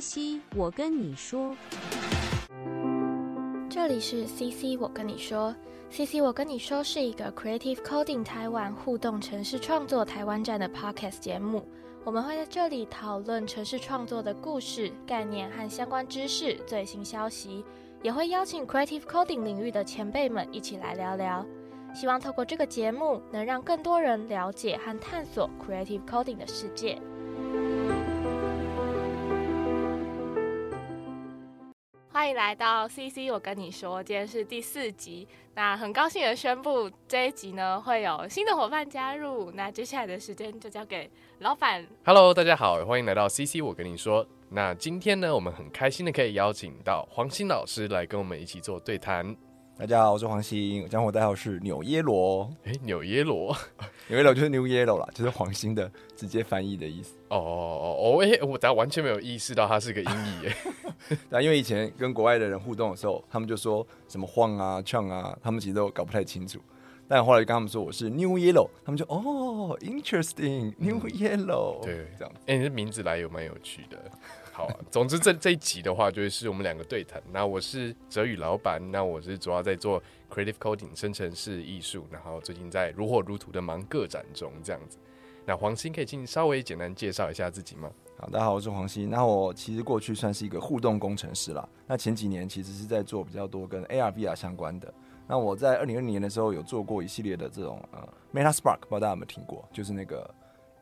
CC，我跟你说，这里是 CC，我跟你说，CC，我跟你说是一个 Creative Coding 台湾互动城市创作台湾站的 Podcast 节目。我们会在这里讨论城市创作的故事、概念和相关知识、最新消息，也会邀请 Creative Coding 领域的前辈们一起来聊聊。希望透过这个节目，能让更多人了解和探索 Creative Coding 的世界。欢迎来到 CC，我跟你说，今天是第四集。那很高兴的宣布，这一集呢会有新的伙伴加入。那接下来的时间就交给老板。Hello，大家好，欢迎来到 CC，我跟你说。那今天呢，我们很开心的可以邀请到黄鑫老师来跟我们一起做对谈。大家好，我是黄鑫，江湖代号是纽耶罗。哎，纽耶罗，纽耶罗就是 New Yellow 啦，就是黄鑫的直接翻译的意思。哦哦哦，哎，我大家完全没有意识到它是个音译耶。那因为以前跟国外的人互动的时候，他们就说什么晃啊、唱啊，他们其实都搞不太清楚。但后来就跟他们说我是 New Yellow，他们就哦，Interesting，New Yellow。对，这样。哎，你的名字来有蛮有趣的。好，总之这这一集的话，就是我们两个对谈。那我是哲宇老板，那我是主要在做 creative coding 生成式艺术，然后最近在如火如荼的忙个展中，这样子。那黄鑫可以请你稍微简单介绍一下自己吗？好，大家好，我是黄鑫。那我其实过去算是一个互动工程师啦。那前几年其实是在做比较多跟 AR、VR 相关的。那我在二零二零年的时候有做过一系列的这种呃 Meta Spark，不知道大家有没有听过？就是那个。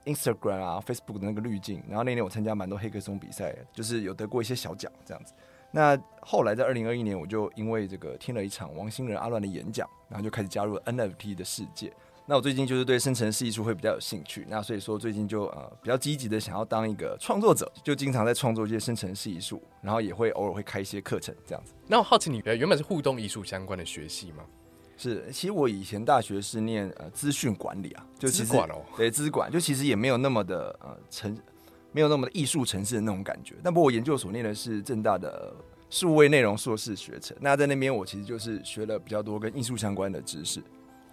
Instagram 啊，Facebook 的那个滤镜，然后那年我参加蛮多黑客松比赛，就是有得过一些小奖这样子。那后来在二零二一年，我就因为这个听了一场王星仁阿乱的演讲，然后就开始加入 NFT 的世界。那我最近就是对生成式艺术会比较有兴趣，那所以说最近就呃比较积极的想要当一个创作者，就经常在创作一些生成式艺术，然后也会偶尔会开一些课程这样子。那我好奇你原本是互动艺术相关的学系吗？是，其实我以前大学是念呃资讯管理啊，就资管哦，对资管，就其实也没有那么的呃城，没有那么的艺术城市的那种感觉。但不过我研究所念的是正大的数位内容硕士学程，那在那边我其实就是学了比较多跟艺术相关的知识。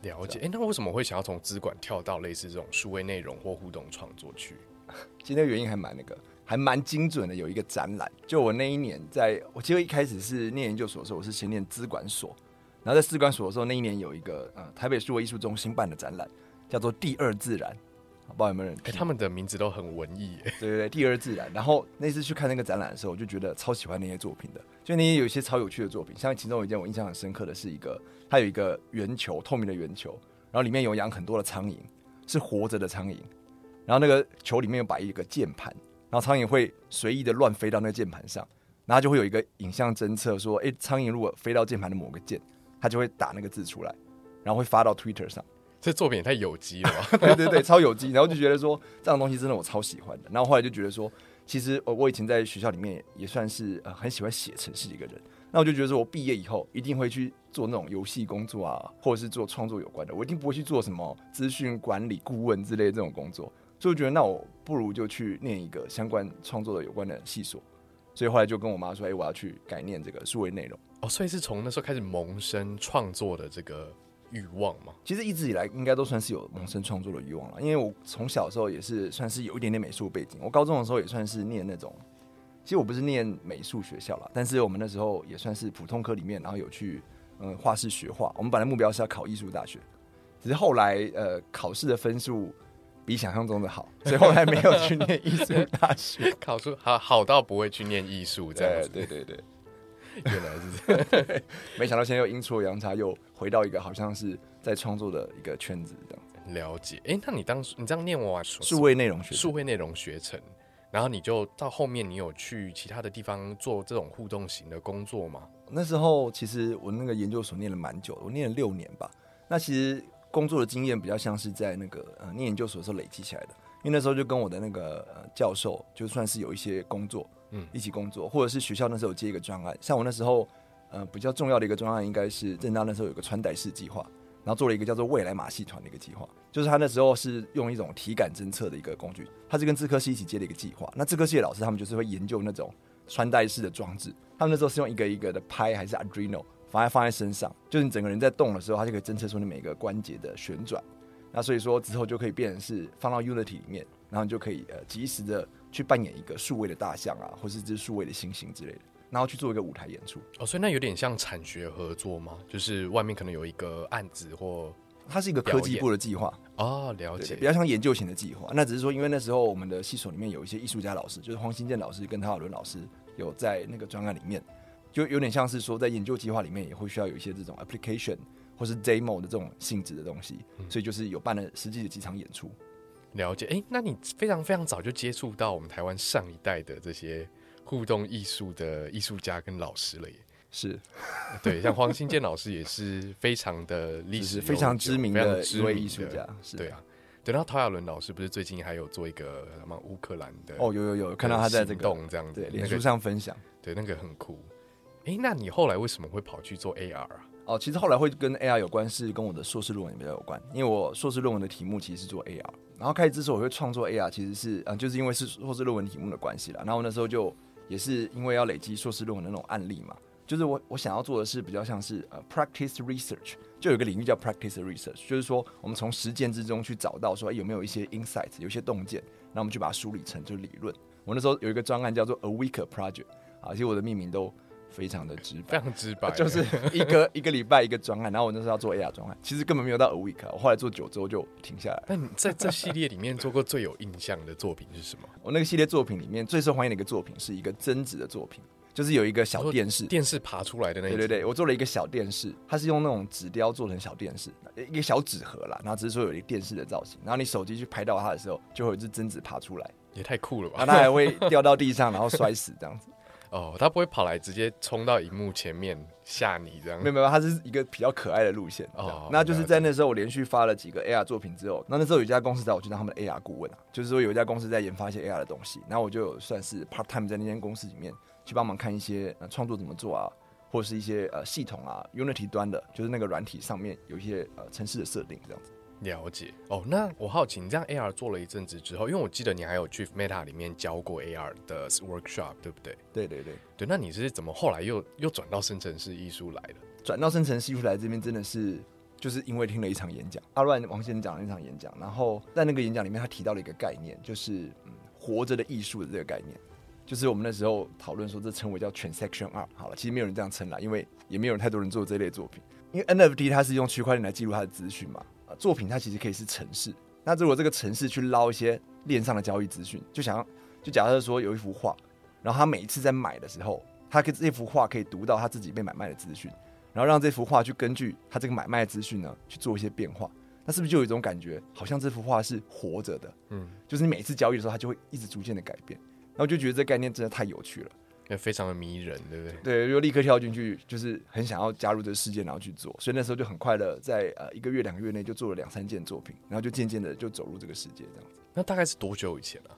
了解，哎，那为什么会想要从资管跳到类似这种数位内容或互动创作去？其实原因还蛮那个，还蛮精准的。有一个展览，就我那一年在，我记得一开始是念研究所的时候，我是先念资管所。然后在士官所的时候，那一年有一个呃台北数位艺术中心办的展览，叫做“第二自然”，不知道有没有人？哎，他们的名字都很文艺，对对对，“第二自然”。然后那次去看那个展览的时候，我就觉得超喜欢那些作品的，就那些有一些超有趣的作品，像其中有一件我印象很深刻的是一个，它有一个圆球，透明的圆球，然后里面有养很多的苍蝇，是活着的苍蝇，然后那个球里面有摆一个键盘，然后苍蝇会随意的乱飞到那个键盘上，然后就会有一个影像侦测说，哎，苍蝇如果飞到键盘的某个键。他就会打那个字出来，然后会发到 Twitter 上。这作品也太有机了，对对对，超有机。然后就觉得说这样东西真的我超喜欢的。然后后来就觉得说，其实我我以前在学校里面也算是呃很喜欢写程式的一个人。那我就觉得说我毕业以后一定会去做那种游戏工作啊，或者是做创作有关的。我一定不会去做什么资讯管理顾问之类的这种工作。所以我觉得那我不如就去念一个相关创作的有关的系所。所以后来就跟我妈说：“哎，我要去改念这个数位内容。”哦，所以是从那时候开始萌生创作的这个欲望吗？其实一直以来应该都算是有萌生创作的欲望了，因为我从小时候也是算是有一点点美术背景。我高中的时候也算是念那种，其实我不是念美术学校了，但是我们那时候也算是普通科里面，然后有去嗯画室学画。我们本来目标是要考艺术大学，只是后来呃考试的分数。比想象中的好，所以后来没有去念艺术大学，考出好好到不会去念艺术这样子。对对对，原来是这样。没想到现在又阴错阳差，又回到一个好像是在创作的一个圈子这样。了解，哎，那你当时你这样念完数位内容学数位内容学程，然后你就到后面你有去其他的地方做这种互动型的工作吗？那时候其实我那个研究所念了蛮久，我念了六年吧。那其实。工作的经验比较像是在那个呃念研究所的时候累积起来的，因为那时候就跟我的那个呃教授就算是有一些工作，嗯，一起工作，或者是学校那时候接一个专案，像我那时候呃比较重要的一个专案，应该是正大那时候有个穿戴式计划，然后做了一个叫做未来马戏团的一个计划，就是他那时候是用一种体感侦测的一个工具，他是跟自科系一起接的一个计划，那自科系的老师他们就是会研究那种穿戴式的装置，他们那时候是用一个一个的拍还是 Adreno。放在放在身上，就是你整个人在动的时候，它就可以侦测出你每个关节的旋转。那所以说之后就可以变成是放到 Unity 里面，然后你就可以呃及时的去扮演一个数位的大象啊，或是只数位的猩猩之类的，然后去做一个舞台演出。哦，所以那有点像产学合作吗？就是外面可能有一个案子或它是一个科技部的计划，哦，了解，比较像研究型的计划。那只是说，因为那时候我们的系所里面有一些艺术家老师，就是黄新建老师跟陶小伦老师有在那个专案里面，就有点像是说在研究计划里面也会需要有一些这种 application 或是 demo 的这种性质的东西，所以就是有办了实际的几场演出。了解，哎，那你非常非常早就接触到我们台湾上一代的这些互动艺术的艺术家跟老师了耶。是，对，像黄新建老师也是非常的历史非常知名的一位艺术家。对啊，对，然后陶亚伦老师不是最近还有做一个什么乌克兰的？哦，有有有，看到他在这个动这样子，脸书上分享，对，那个很酷。哎，那你后来为什么会跑去做 AR 啊？哦，其实后来会跟 AR 有关，是跟我的硕士论文比较有关，因为我硕士论文的题目其实是做 AR。然后开始之所以会创作 AR，其实是啊，就是因为是硕士论文题目的关系了。然后那时候就也是因为要累积硕士论文的那种案例嘛，就是我我想要做的是比较像是呃 practice research，就有个领域叫 practice research，就是说我们从实践之中去找到说有没有一些 insight，有些洞见，那我们就把它梳理成就是理论。我那时候有一个专案叫做 A Week Project，啊，其实我的命名都。非常的直白，非常直白，就是一个一个礼拜一个专案，然后我那时候要做 AR 专案，其实根本没有到 a week，我后来做九周就停下来。那你在这系列里面做过最有印象的作品是什么？我那个系列作品里面最受欢迎的一个作品是一个增值的作品，就是有一个小电视，电视爬出来的那对对对，我做了一个小电视，它是用那种纸雕做成小电视，一个小纸盒啦，然后只是说有一个电视的造型，然后你手机去拍到它的时候，就会有一只贞子爬出来，也太酷了吧！它还会掉到地上，然后摔死这样子。哦，他不会跑来直接冲到荧幕前面吓你这样？没有没有，他是一个比较可爱的路线。哦，那就是在那时候我连续发了几个 AR 作品之后，那那时候有一家公司找我去当他们的 AR 顾问啊，就是说有一家公司在研发一些 AR 的东西，然后我就算是 part time 在那间公司里面去帮忙看一些创作怎么做啊，或者是一些呃系统啊 Unity 端的，就是那个软体上面有一些呃城市的设定这样子。了解哦，那我好奇，你这样 AR 做了一阵子之后，因为我记得你还有去 Meta 里面教过 AR 的 workshop，对不对？对对对对，那你是怎么后来又又转到生成式艺术来的？转到生成式艺术来这边真的是就是因为听了一场演讲，阿乱王先生讲了一场演讲，然后在那个演讲里面他提到了一个概念，就是嗯活着的艺术的这个概念，就是我们那时候讨论说这称为叫 transaction art。好了，其实没有人这样称啦，因为也没有人太多人做这类作品，因为 NFT 它是用区块链来记录它的资讯嘛。作品它其实可以是城市，那如果这个城市去捞一些链上的交易资讯，就想要就假设说有一幅画，然后他每一次在买的时候，他可以这幅画可以读到他自己被买卖的资讯，然后让这幅画去根据他这个买卖资讯呢去做一些变化，那是不是就有一种感觉，好像这幅画是活着的？嗯，就是你每次交易的时候，它就会一直逐渐的改变，然后就觉得这概念真的太有趣了。也非常的迷人，对不对？对，就立刻跳进去，就是很想要加入这个世界，然后去做。所以那时候就很快的，在呃一个月、两个月内就做了两三件作品，然后就渐渐的就走入这个世界这样子。那大概是多久以前啊？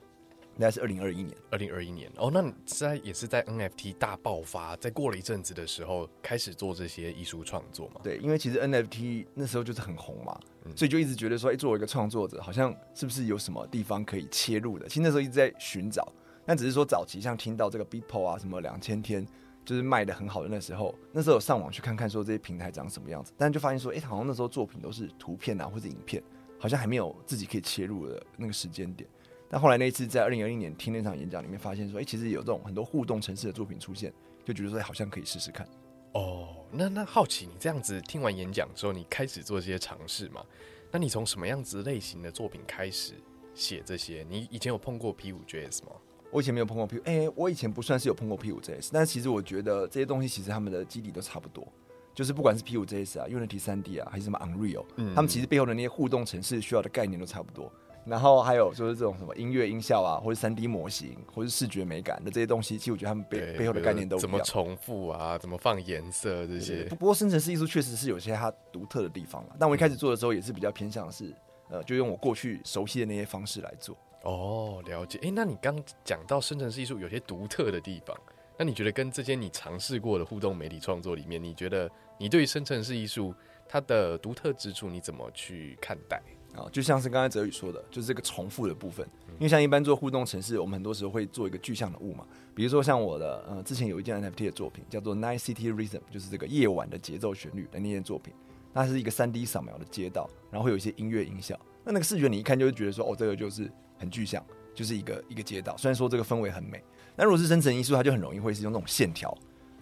应该是二零二一年。二零二一年哦，那你在也是在 NFT 大爆发，在过了一阵子的时候，开始做这些艺术创作嘛？对，因为其实 NFT 那时候就是很红嘛，所以就一直觉得说，哎，作为一个创作者，好像是不是有什么地方可以切入的？其实那时候一直在寻找。但只是说早期像听到这个 Beeple 啊，什么两千天，就是卖的很好的那时候，那时候有上网去看看说这些平台长什么样子，但就发现说，哎，好像那时候作品都是图片啊或者影片，好像还没有自己可以切入的那个时间点。但后来那一次在二零二一年听那场演讲里面，发现说，哎，其实有这种很多互动城市的作品出现，就觉得说好像可以试试看。哦，那那好奇你这样子听完演讲之后，你开始做这些尝试嘛？那你从什么样子类型的作品开始写这些？你以前有碰过 P 五 JS 吗？我以前没有碰过 P，哎，我以前不算是有碰过 P 五 JS，但是其实我觉得这些东西其实他们的基底都差不多，就是不管是 P 五 JS 啊、Unity 三 D 啊，还是什么 Unreal，他们其实背后的那些互动程式需要的概念都差不多。然后还有就是这种什么音乐音效啊，或者三 D 模型，或者视觉美感的这些东西，其实我觉得他们背背后的概念都怎么重复啊，怎么放颜色这些。不过生成式艺术确实是有些它独特的地方了。但我一开始做的时候也是比较偏向是，呃，就用我过去熟悉的那些方式来做。哦，了解。哎，那你刚讲到生成式艺术有些独特的地方，那你觉得跟这些你尝试过的互动媒体创作里面，你觉得你对于生成式艺术它的独特之处你怎么去看待？啊，就像是刚才泽宇说的，就是这个重复的部分。因为像一般做互动城市，我们很多时候会做一个具象的物嘛，比如说像我的呃，之前有一件 NFT 的作品叫做 Night City Rhythm，就是这个夜晚的节奏旋律的那件作品，那是一个三 D 扫描的街道，然后会有一些音乐音效。那那个视觉你一看就会觉得说，哦，这个就是。很具象，就是一个一个街道。虽然说这个氛围很美，但如果是深层艺术，它就很容易会是用那种线条，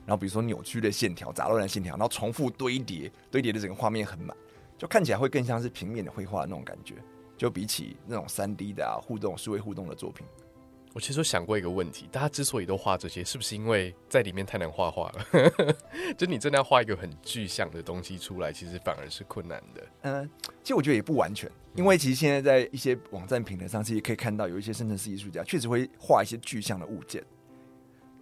然后比如说扭曲的线条、杂乱的线条，然后重复堆叠，堆叠的整个画面很满，就看起来会更像是平面的绘画那种感觉。就比起那种三 D 的啊互动、数位互动的作品，我其实有想过一个问题：大家之所以都画这些，是不是因为在里面太难画画了？就你真的要画一个很具象的东西出来，其实反而是困难的。嗯，其实我觉得也不完全，因为其实现在在一些网站平台上，其实可以看到有一些生成式艺术家确实会画一些具象的物件，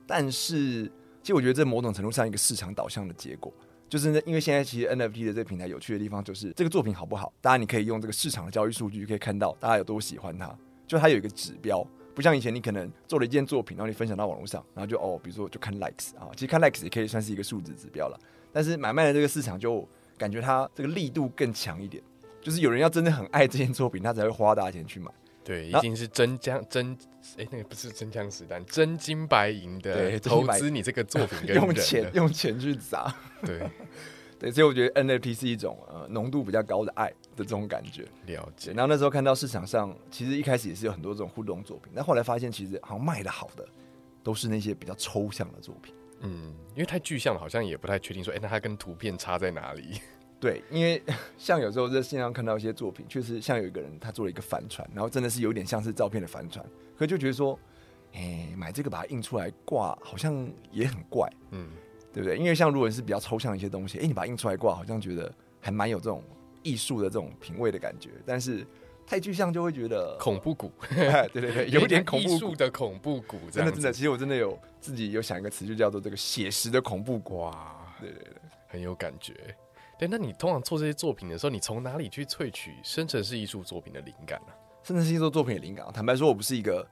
但是其实我觉得这某种程度上一个市场导向的结果。就是因为现在其实 NFT 的这个平台有趣的地方，就是这个作品好不好，当然你可以用这个市场的交易数据就可以看到大家有多喜欢它，就它有一个指标，不像以前你可能做了一件作品，然后你分享到网络上，然后就哦，比如说就看 likes 啊，其实看 likes 也可以算是一个数字指标了。但是买卖的这个市场就感觉它这个力度更强一点，就是有人要真的很爱这件作品，他才会花大钱去买。对，已经是真枪真哎，那个不是真枪实弹，真金白银的投资你这个作品，用钱用钱去砸。对 对，所以我觉得 NFT 是一种呃浓度比较高的爱的这种感觉。了解。然后那时候看到市场上，其实一开始也是有很多这种互动作品，但后来发现其实好像卖的好的都是那些比较抽象的作品。嗯，因为太具象了，好像也不太确定说，哎，那它跟图片差在哪里？对，因为 像有时候在线上看到一些作品，确实像有一个人他做了一个帆船，然后真的是有点像是照片的帆船，可就觉得说，哎，买这个把它印出来挂，好像也很怪，嗯，对不对？因为像如果是比较抽象一些东西，哎，你把它印出来挂，好像觉得还蛮有这种艺术的这种品味的感觉，但是太具象就会觉得恐怖谷，对对对，有点恐怖谷。的恐怖谷，真的真的，其实我真的有自己有想一个词，就叫做这个写实的恐怖谷，哇，对对对，很有感觉。哎，那你通常做这些作品的时候，你从哪里去萃取生成式艺术作品的灵感呢？生成式艺术作品的灵感，坦白说，我不是一个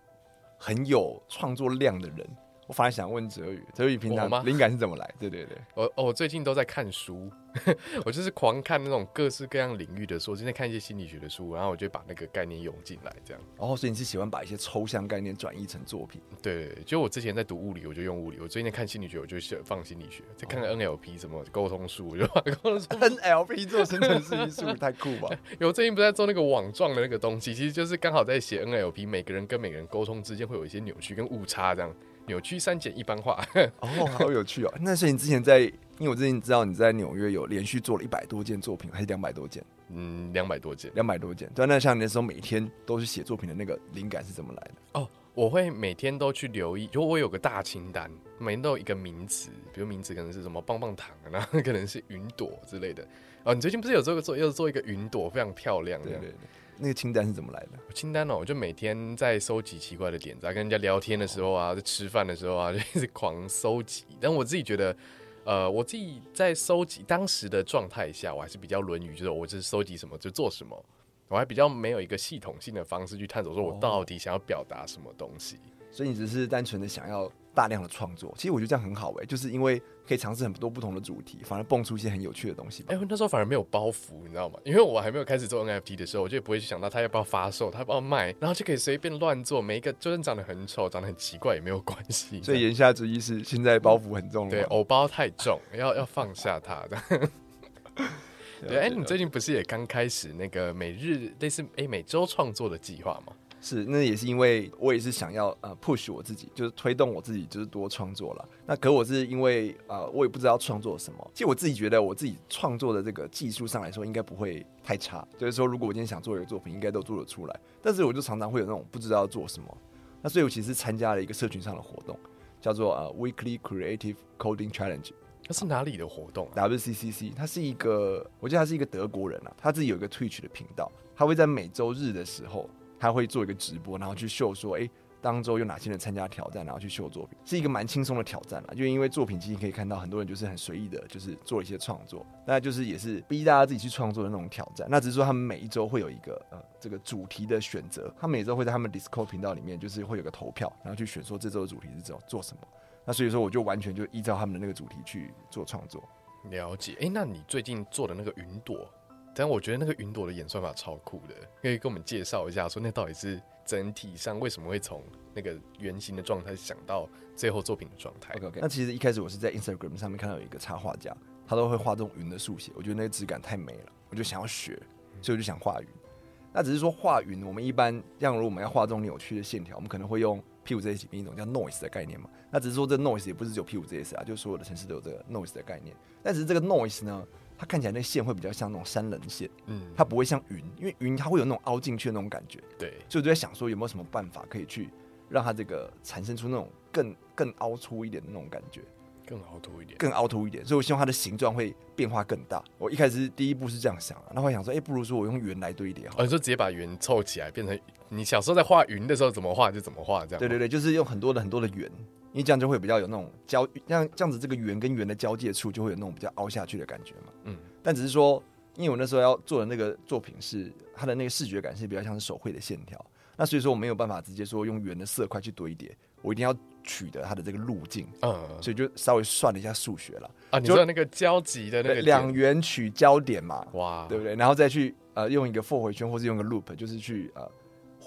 很有创作量的人。我反而想问哲宇，哲宇平常灵感是怎么来？对对对，我哦，我最近都在看书，我就是狂看那种各式各样领域的书，今天看一些心理学的书，然后我就把那个概念涌进来，这样。哦，所以你是喜欢把一些抽象概念转译成作品？对，就我之前在读物理，我就用物理；我最近看心理学，我就放心理学；再看看 NLP 什么沟通术，我就把沟通术。NLP 做生成式艺术 太酷吧？因为我最近不在做那个网状的那个东西，其实就是刚好在写 NLP，每个人跟每个人沟通之间会有一些扭曲跟误差，这样。扭曲删减一般化哦，好有趣哦！那所以你之前在，因为我之前知道你在纽约有连续做了一百多件作品，还是两百多件？嗯，两百多件，两百多件。对，那像你那时候每天都是写作品的那个灵感是怎么来的？哦，我会每天都去留意，就我有个大清单，每天都有一个名词，比如名词可能是什么棒棒糖，然后可能是云朵之类的。哦，你最近不是有做个做，又做一个云朵，非常漂亮，对对对。那个清单是怎么来的？清单哦，我就每天在收集奇怪的点子，跟人家聊天的时候啊，在吃饭的时候啊，就一直狂收集。但我自己觉得，呃，我自己在收集当时的状态下，我还是比较论语，就是我就是收集什么就做什么，我还比较没有一个系统性的方式去探索，说我到底想要表达什么东西。所以你只是单纯的想要。大量的创作，其实我觉得这样很好哎，就是因为可以尝试很多不同的主题，反而蹦出一些很有趣的东西。哎，那时候反而没有包袱，你知道吗？因为我还没有开始做 NFT 的时候，我就不会去想到他要不要发售，他要不要卖，然后就可以随便乱做。每一个就算长得很丑、长得很奇怪也没有关系。所以言下之意是，现在包袱很重，对，偶包太重，要要放下它的。对，哎，你最近不是也刚开始那个每日类似哎每周创作的计划吗？是，那也是因为我也是想要呃 push 我自己，就是推动我自己，就是多创作了。那可我是因为呃，我也不知道创作什么。其实我自己觉得，我自己创作的这个技术上来说，应该不会太差。就是说，如果我今天想做一个作品，应该都做得出来。但是我就常常会有那种不知道做什么。那所以我其实参加了一个社群上的活动，叫做呃 Weekly Creative Coding Challenge。那是哪里的活动？WCCC，他是一个，我记得他是一个德国人啊，他自己有一个 Twitch 的频道，他会在每周日的时候。他会做一个直播，然后去秀说，哎，当周有哪些人参加挑战，然后去秀作品，是一个蛮轻松的挑战了。就因为作品其实可以看到很多人就是很随意的，就是做一些创作，那就是也是逼大家自己去创作的那种挑战。那只是说他们每一周会有一个呃这个主题的选择，他每周会在他们 Discord 频道里面就是会有个投票，然后去选说这周的主题是做做什么。那所以说我就完全就依照他们的那个主题去做创作。了解，哎，那你最近做的那个云朵？但我觉得那个云朵的演算法超酷的，可以跟我们介绍一下，说那到底是整体上为什么会从那个圆形的状态想到最后作品的状态？OK。那其实一开始我是在 Instagram 上面看到有一个插画家，他都会画这种云的速写，我觉得那个质感太美了，我就想要学，所以我就想画云。那只是说画云，我们一般像如果我们要画这种扭曲的线条，我们可能会用 P5JS 一种叫 noise 的概念嘛。那只是说这 noise 也不是只有 P5JS 啊，就所有的城市都有这个 noise 的概念。但只是这个 noise 呢，它看起来那线会比较像那种山棱线，嗯，它不会像云，因为云它会有那种凹进去的那种感觉。对，所以我就在想说，有没有什么办法可以去让它这个产生出那种更更凹凸一点的那种感觉，更凹凸一点。更凹凸一点。所以我希望它的形状会变化更大。我一开始第一步是这样想啊，然后我想说，哎、不如说我用圆来堆叠好了。哦，你说直接把圆凑起来，变成你小时候在画云的时候怎么画就怎么画，这样。对对对，就是用很多的很多的圆，因为这样就会比较有那种交，像这样子这个圆跟圆的交界处就会有那种比较凹下去的感觉嘛。嗯，但只是说，因为我那时候要做的那个作品是它的那个视觉感是比较像是手绘的线条，那所以说我没有办法直接说用圆的色块去堆叠，我一定要取得它的这个路径，嗯。所以就稍微算了一下数学了，啊，你就说那个交集的那个两圆取交点嘛，哇，对不对？然后再去呃用一个 for 回圈，或是用个 loop，就是去呃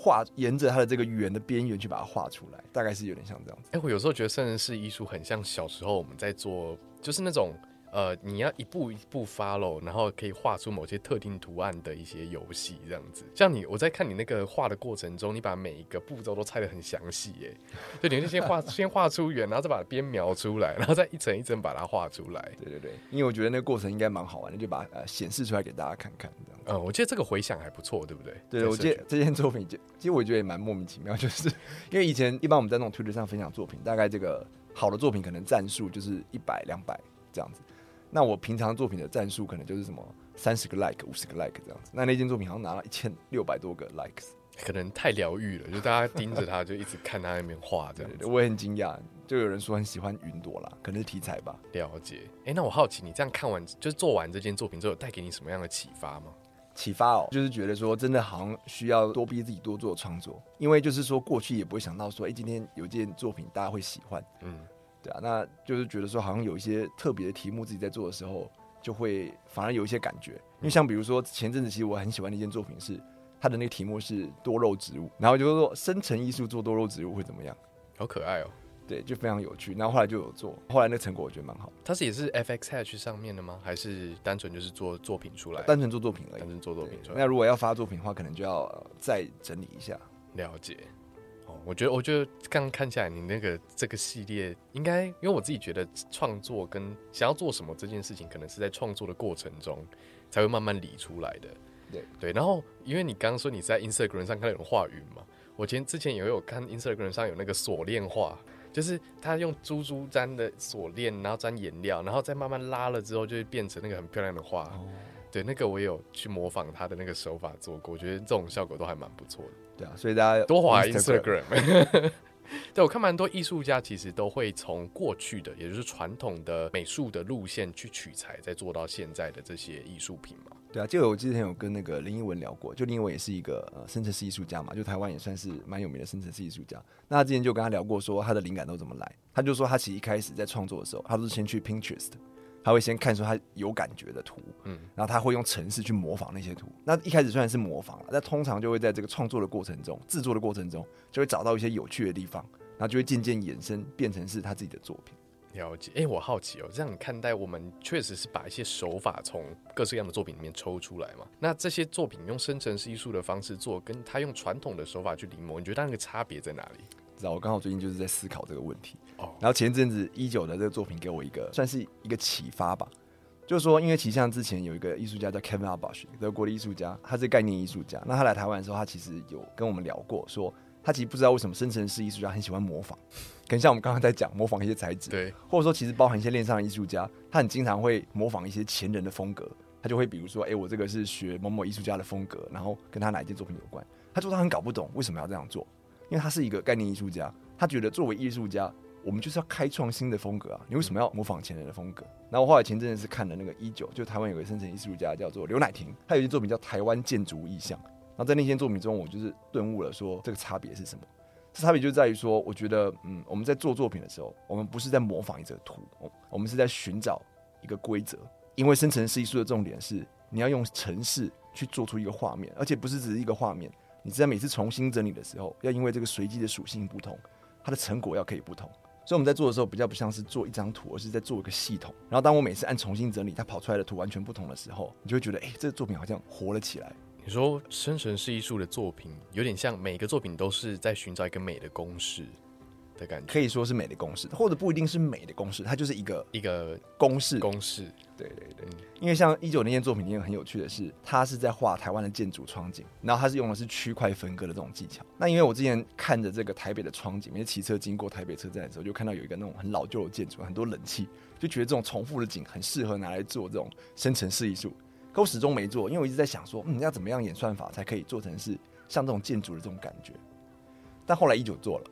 画沿着它的这个圆的边缘去把它画出来，大概是有点像这样子。哎、我有时候觉得圣人式艺术很像小时候我们在做，就是那种呃，你要一步一步 follow，然后可以画出某些特定图案的一些游戏这样子。像你，我在看你那个画的过程中，你把每一个步骤都拆得很详细，耶，就你就先画先画出圆，然后再把边描出来，然后再一层一层把它画出来。对对对，因为我觉得那个过程应该蛮好玩的，就把呃显示出来给大家看看这样。嗯，我记得这个回响还不错，对不对？对，我记得这件作品就，其实我觉得也蛮莫名其妙，就是因为以前一般我们在那种 Twitter 上分享作品，大概这个好的作品可能赞数就是一百、两百这样子。那我平常作品的战术可能就是什么三十个 like、五十个 like 这样子。那那件作品好像拿了一千六百多个 likes，可能太疗愈了，就大家盯着他，就一直看他那边画这样。我也很惊讶，就有人说很喜欢云朵啦，可能是题材吧。了解。哎、那我好奇，你这样看完，就是做完这件作品之后，带给你什么样的启发吗？启发哦，就是觉得说真的好像需要多逼自己多做创作，因为就是说过去也不会想到说，哎、今天有件作品大家会喜欢，嗯，对啊，那就是觉得说好像有一些特别的题目自己在做的时候，就会反而有一些感觉，因为像比如说前阵子其实我很喜欢的一件作品是它的那个题目是多肉植物，然后就是说生成艺术做多肉植物会怎么样？好可爱哦、对，就非常有趣。然后后来就有做，后来那成果我觉得蛮好，它是也是 FX Hatch 上面的吗？还是单纯就是做作品出来？单纯做作品而已单。纯做作品出来。那如果要发作品的话，可能就要、呃再整理一下。了解。哦，我觉得，我觉得刚刚看下来，你那个这个系列应该，因为我自己觉得创作跟想要做什么这件事情，可能是在创作的过程中才会慢慢理出来的。对对，然后因为你刚刚说你在 Instagram 上看到有人画云嘛，我前之前也有看 Instagram 上有那个锁链画，就是他用珠珠粘的锁链，然后粘颜料，然后再慢慢拉了之后，就会变成那个很漂亮的画。对，那个我也有去模仿他的那个手法做过，我觉得这种效果都还蛮不错的。对啊，所以大家多滑 Instagram。对我看蛮多艺术家其实都会从过去的，也就是传统的美术的路线去取材，再做到现在的这些艺术品嘛。对啊，就我之前有跟那个林依文聊过，就林依文也是一个呃生成式艺术家嘛，就台湾也算是蛮有名的生成式艺术家。那他之前就跟他聊过，说他的灵感都怎么来。他就说他其实一开始在创作的时候，他都是先去 Pinterest，他会先看出他有感觉的图，嗯嗯，然后他会用程式去模仿那些图。那一开始虽然是模仿了，但通常就会在这个创作的过程中、制作的过程中，就会找到一些有趣的地方，然后就会渐渐衍生变成是他自己的作品。了解，哎、我好奇哦，这样你看待我们确实是把一些手法从各式各样的作品里面抽出来嘛？那这些作品用生成式艺术的方式做，跟他用传统的手法去临摹，你觉得那个差别在哪里？知道我刚好最近就是在思考这个问题。哦，然后前阵子一九的这个作品给我一个算是一个启发吧，就是说，因为其实像之前有一个艺术家叫 Kevin Abash，德国的艺术家，他是概念艺术家。那他来台湾的时候，他其实有跟我们聊过，说他其实不知道为什么生成式艺术家很喜欢模仿，可能像我们刚刚在讲模仿一些材质，对，或者说其实包含一些链上的艺术家，他很经常会模仿一些前人的风格，他就会比如说，哎、我这个是学某某艺术家的风格，然后跟他哪一件作品有关。他说他很搞不懂为什么要这样做，因为他是一个概念艺术家，他觉得作为艺术家，我们就是要开创新的风格啊，你为什么要模仿前人的风格？然后我后来前阵子是看了那个一九，就台湾有个生成艺术家叫做刘乃婷，他有一件作品叫《台湾建筑意象》，然后在那件作品中，我就是顿悟了说这个差别是什么。这差别就在于说，我觉得，嗯，我们在做作品的时候，我们不是在模仿一则图，我我们是在寻找一个规则。因为生成式艺术的重点是，你要用程式去做出一个画面，而且不是只是一个画面，你在每次重新整理的时候，要因为这个随机的属性不同，它的成果要可以不同。所以我们在做的时候，比较不像是做一张图，而是在做一个系统。然后当我每次按重新整理，它跑出来的图完全不同的时候，你就会觉得，哎、这个作品好像活了起来。你说生成式艺术的作品，有点像每个作品都是在寻找一个美的公式的感觉，可以说是美的公式，或者不一定是美的公式，它就是一个一个公式。公式。对对对，嗯因为像一九那件作品里面很有趣的是，他是在画台湾的建筑窗景，然后他是用的是区块分割的这种技巧。那因为我之前看着这个台北的窗景，每次骑车经过台北车站的时候，就看到有一个那种很老旧的建筑，很多冷气，就觉得这种重复的景很适合拿来做这种生成式艺术。可我始终没做，因为我一直在想说，嗯，要怎么样演算法才可以做成是像这种建筑的这种感觉。但后来一九做了，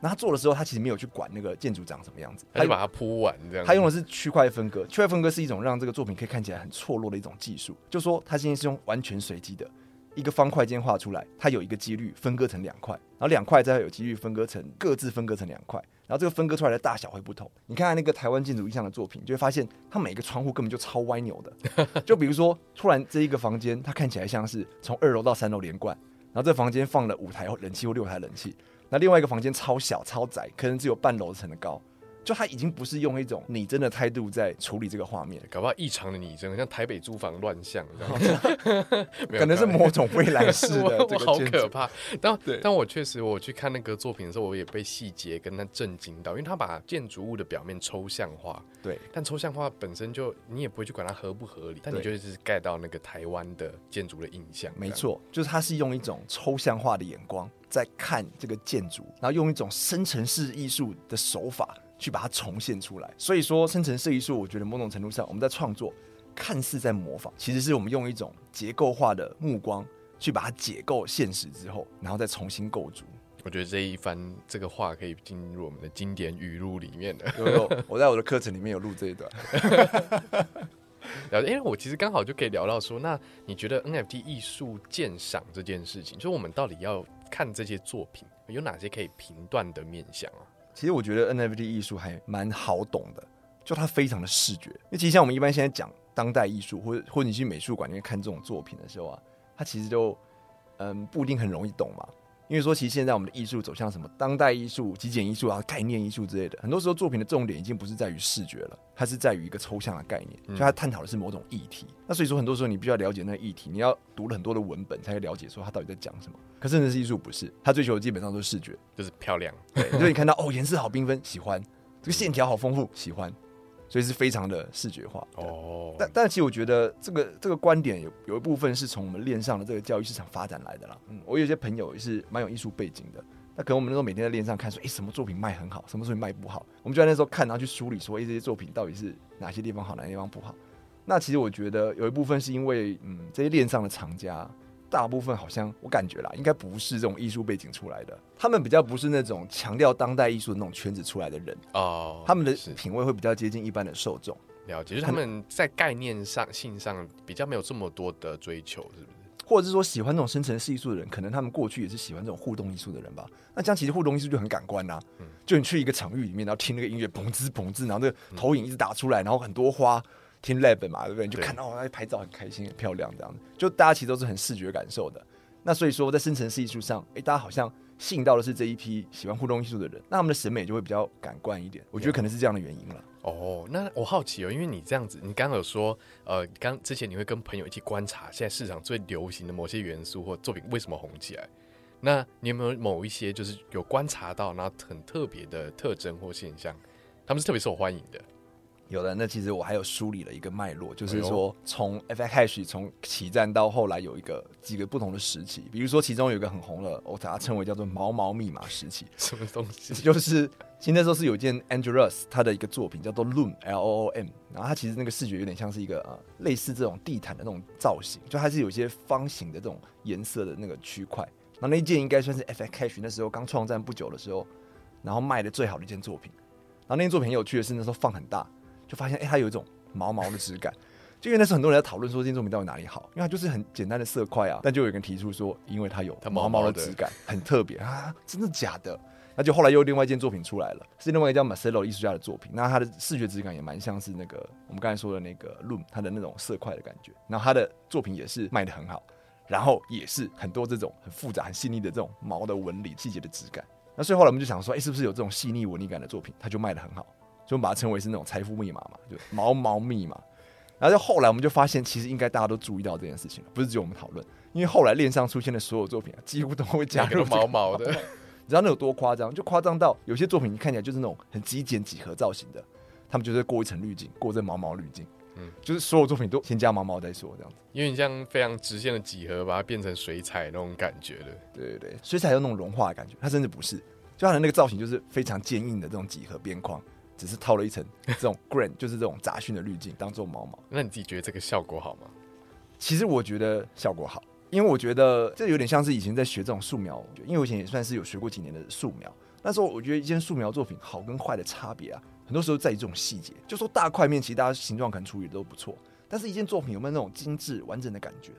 那他做的时候，他其实没有去管那个建筑长什么样子，他就把它铺完这样。他用的是区块分割，区块分割是一种让这个作品可以看起来很错落的一种技术。就说他今天是用完全随机的一个方块间画出来，它有一个几率分割成两块，然后两块再有几率分割成各自分割成两块，然后这个分割出来的大小会不同。你看看那个台湾建筑意象的作品，就会发现它每个窗户根本就超歪扭的。就比如说，突然这一个房间，它看起来像是从二楼到三楼连贯，然后这房间放了五台冷气或六台冷气。那另外一个房间超小超窄，可能只有半楼层的高，就他已经不是用一种拟真的态度在处理这个画面，搞不好异常的拟真，像台北租房乱象 可能是某种未来式的 我这个建筑。可怕。但对但我确实我去看那个作品的时候，我也被细节跟他震惊到，因为他把建筑物的表面抽象化，对但抽象化本身就你也不会去管它合不合理，但你就是盖到那个台湾的建筑的印象。没，错，就是他是用一种抽象化的眼光在看这个建筑，然后用一种生成式艺术的手法去把它重现出来。所以说，生成式艺术，我觉得某种程度上我们在创作，看似在模仿，其实是我们用一种结构化的目光去把它解构现实之后，然后再重新构筑。我觉得这一番这个话可以进入我们的经典语录里面的。有有，我在我的课程里面有录这一段。了解，因为我其实刚好就可以聊到说，那你觉得 NFT 艺术鉴赏这件事情，就是我们到底要看这些作品有哪些可以评断的面向啊？其实我觉得 NFT 艺术还蛮好懂的，就它非常的视觉。因为其实像我们一般现在讲当代艺术，或者或者你去美术馆里面看这种作品的时候啊，它其实就嗯不一定很容易懂嘛。因为说其实现在我们的艺术走向什么当代艺术、极简艺术啊、概念艺术之类的，很多时候作品的重点已经不是在于视觉了，它是在于一个抽象的概念，就它探讨的是某种议题。那所以说很多时候你必须要了解那个议题，你要读了很多的文本才会了解说它到底在讲什么。可是真的是艺术不是，它追求的基本上都是视觉，就是漂亮，对，就是你看到哦，颜色好缤纷，喜欢；这个线条好丰富，喜欢，所以是非常的视觉化。哦，哦，但但其实我觉得这个这个观点有有一部分是从我们链上的这个教育市场发展来的啦。嗯，我有些朋友也是蛮有艺术背景的，那可能我们那时候每天在链上看说，诶，什么作品卖很好，什么作品卖不好，我们就在那时候看，然后去梳理说，诶，这些作品到底是哪些地方好，哪些地方不好。那其实我觉得有一部分是因为，嗯，这些链上的厂家。大部分好像我感觉啦，应该不是这种艺术背景出来的，他们比较不是那种强调当代艺术的那种圈子出来的人，哦，他们的品味会比较接近一般的受众。了解，就是他们在概念上、性上比较没有这么多的追求，是不是？或者是说喜欢这种生成式艺术的人，可能他们过去也是喜欢这种互动艺术的人吧。那这样其实互动艺术就很感官呐、嗯就你去一个场域里面，然后听那个音乐嘣滋嘣滋，然后那个投影一直打出来，然后很多花，听 lab 嘛，对不对？你就看到哦，拍照很开心、很漂亮这样子，就大家其实都是很视觉感受的。那所以说，在生成式艺术上，诶，大家好像吸引到的是这一批喜欢互动艺术的人，那他们的审美就会比较感官一点。我觉得可能是这样的原因了。哦，那我好奇哦，因为你这样子，你刚刚有说，呃，刚之前你会跟朋友一起观察现在市场最流行的某些元素或作品为什么红起来？那你有没有某一些就是有观察到，然后很特别的特征或现象，他们是特别受欢迎的？有的，那其实我还有梳理了一个脉络，就是说从 FX Hash 从起站到后来有一个几个不同的时期，比如说其中有一个很红的，我把它称为叫做“毛毛密码时期什么东”，西？就是其实那时候是有一件 Angelus 他的一个作品叫做 Loom L O O M，然后它其实那个视觉有点像是一个呃类似这种地毯的那种造型，就它是有一些方形的这种颜色的那个区块，然后那一件应该算是 FX Hash 那时候刚创站不久的时候，然后卖的最好的一件作品。然后那件作品很有趣的是那时候放很大，就发现哎、诶它有一种毛毛的质感。就因为那时候很多人在讨论说这件作品到底哪里好，因为它就是很简单的色块啊，但就有人提出说，因为它有它毛毛毛的质感，很特别啊，真的假的？那就后来又另外一件作品出来了，是另外一个叫 Marcelo 艺术家的作品，那它的视觉质感也蛮像是那个我们刚才说的那个 Loom 它的那种色块的感觉，然后他的作品也是卖的很好，然后也是很多这种很复杂、很细腻的这种毛的纹理、细节的质感。那所以后来我们就想说，哎、是不是有这种细腻纹理感的作品，它就卖的很好，所以我们把它称为是那种财富密码嘛，就毛毛密码。然后就后来我们就发现，其实应该大家都注意到这件事情了，不是只有我们讨论，因为后来链上出现的所有作品啊，几乎都会加入 毛毛的，你知道那有多夸张？就夸张到有些作品你看起来就是那种很极简几何造型的，他们就是过一层滤镜，过这毛毛滤镜，嗯嗯，就是所有作品都先加毛毛再说这样子。因为你像非常直线的几何，把它变成水彩那种感觉的。对对对，水彩有那种融化的感觉。它甚至不是，就它的那个造型就是非常坚硬的这种几何边框，只是套了一层 这种 grain，就是这种杂讯的滤镜当做毛毛。那你自己觉得这个效果好吗？其实我觉得效果好，因为我觉得这有点像是以前在学这种素描，因为我以前也算是有学过几年的素描。那时候我觉得一件素描作品好跟坏的差别啊，很多时候在于这种细节。就说大块面，其实大家形状可能处理的都不错，但是一件作品有没有那种精致完整的感觉，